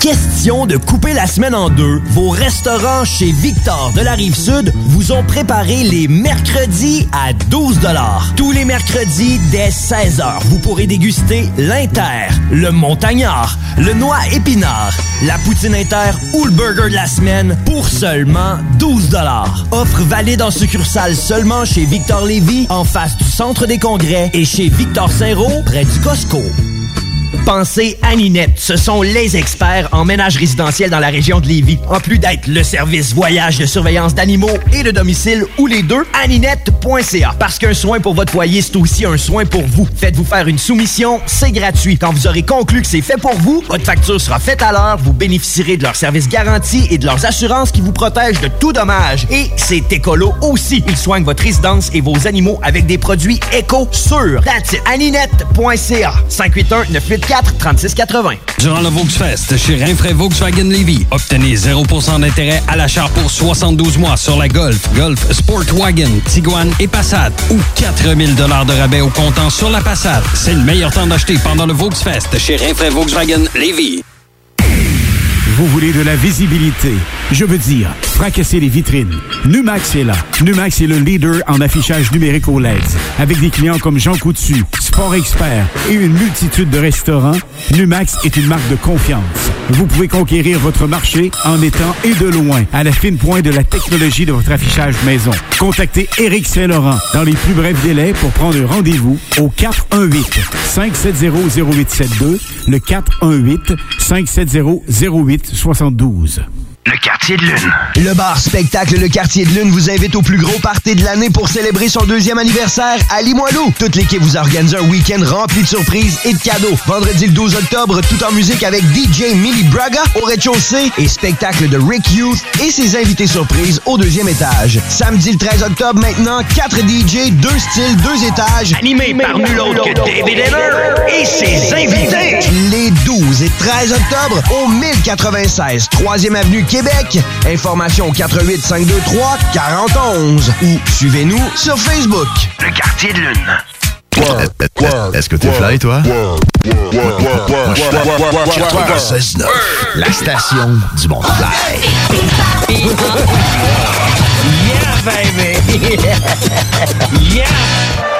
Question de couper la semaine en deux, vos restaurants chez Victor de la Rive-Sud vous ont préparé les mercredis à 12 Tous les mercredis dès 16h, vous pourrez déguster l'Inter, le Montagnard, le Noix épinard, la poutine Inter ou le burger de la semaine pour seulement 12 Offre valide en succursale seulement chez Victor Lévy en face du centre des congrès et chez Victor Saint-Roch près du Costco. Pensez Aninette, ce sont les experts en ménage résidentiel dans la région de Lévis. En plus d'être le service voyage de surveillance d'animaux et de domicile ou les deux, aninette.ca. Parce qu'un soin pour votre foyer, c'est aussi un soin pour vous. Faites-vous faire une soumission, c'est gratuit. Quand vous aurez conclu que c'est fait pour vous, votre facture sera faite à l'heure, vous bénéficierez de leurs services garantis et de leurs assurances qui vous protègent de tout dommage. Et c'est écolo aussi. Ils soignent votre résidence et vos animaux avec des produits éco sûrs. That's it. aninette.ca 581 984 3680. Durant le Volksfest chez Rinfraie Volkswagen Levy, obtenez 0% d'intérêt à l'achat pour 72 mois sur la Golf, Golf Sportwagen, Tiguan et Passat ou 4000 de rabais au comptant sur la Passat. C'est le meilleur temps d'acheter pendant le Volksfest chez Rinfraie Volkswagen Levy. Vous voulez de la visibilité? Je veux dire, fracasser les vitrines. Numax est là. Numax est le leader en affichage numérique au LED. Avec des clients comme Jean Coutu, Sport Expert et une multitude de restaurants, Numax est une marque de confiance. Vous pouvez conquérir votre marché en étant et de loin à la fine pointe de la technologie de votre affichage maison. Contactez Éric Saint-Laurent dans les plus brefs délais pour prendre rendez-vous au 418 570 0872 le 418 570 0872. Le quartier de lune. Le bar spectacle Le Quartier de Lune vous invite au plus gros party de l'année pour célébrer son deuxième anniversaire à Limoilou. Toute l'équipe vous organise un week-end rempli de surprises et de cadeaux. Vendredi le 12 octobre, tout en musique avec DJ Millie Braga au rez-de-chaussée et spectacle de Rick Youth et ses invités surprises au deuxième étage. Samedi le 13 octobre, maintenant, 4 DJ, 2 styles, 2 étages. Animé par nul autre que David Henner et ses invités. Les 12 et 13 octobre au 1096 3e Avenue Québec. Information au 88 523 4011 ou suivez-nous sur Facebook. Le quartier de lune. Est-ce que t'es fly, toi? La station du monde fly. Yeah, baby! yeah!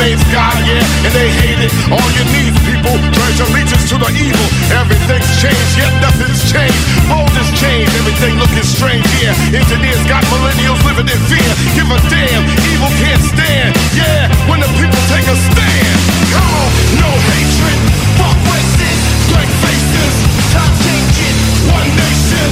God God, yeah, and they hate it. On your knees, people, pledge allegiance to the evil. Everything's changed, yet nothing's changed. Mold has changed, everything looking strange, yeah. Engineers got millennials living in fear. Give a damn, evil can't stand, yeah. When the people take a stand, come on, no hatred, fuck racist, blank faces, time changing, one nation,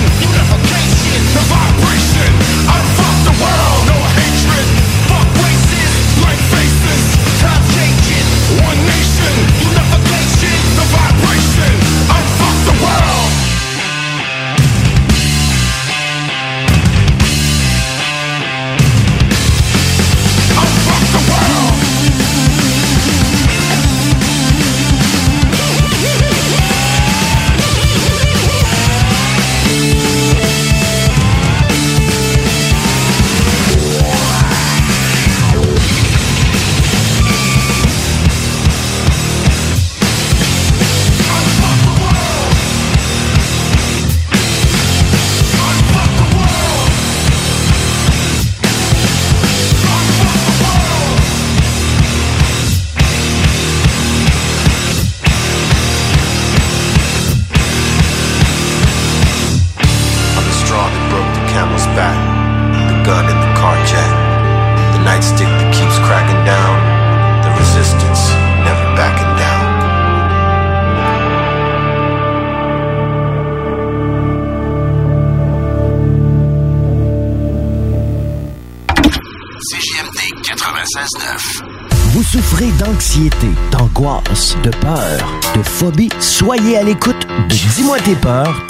Soyez à l'écoute de Dis-moi tes peurs,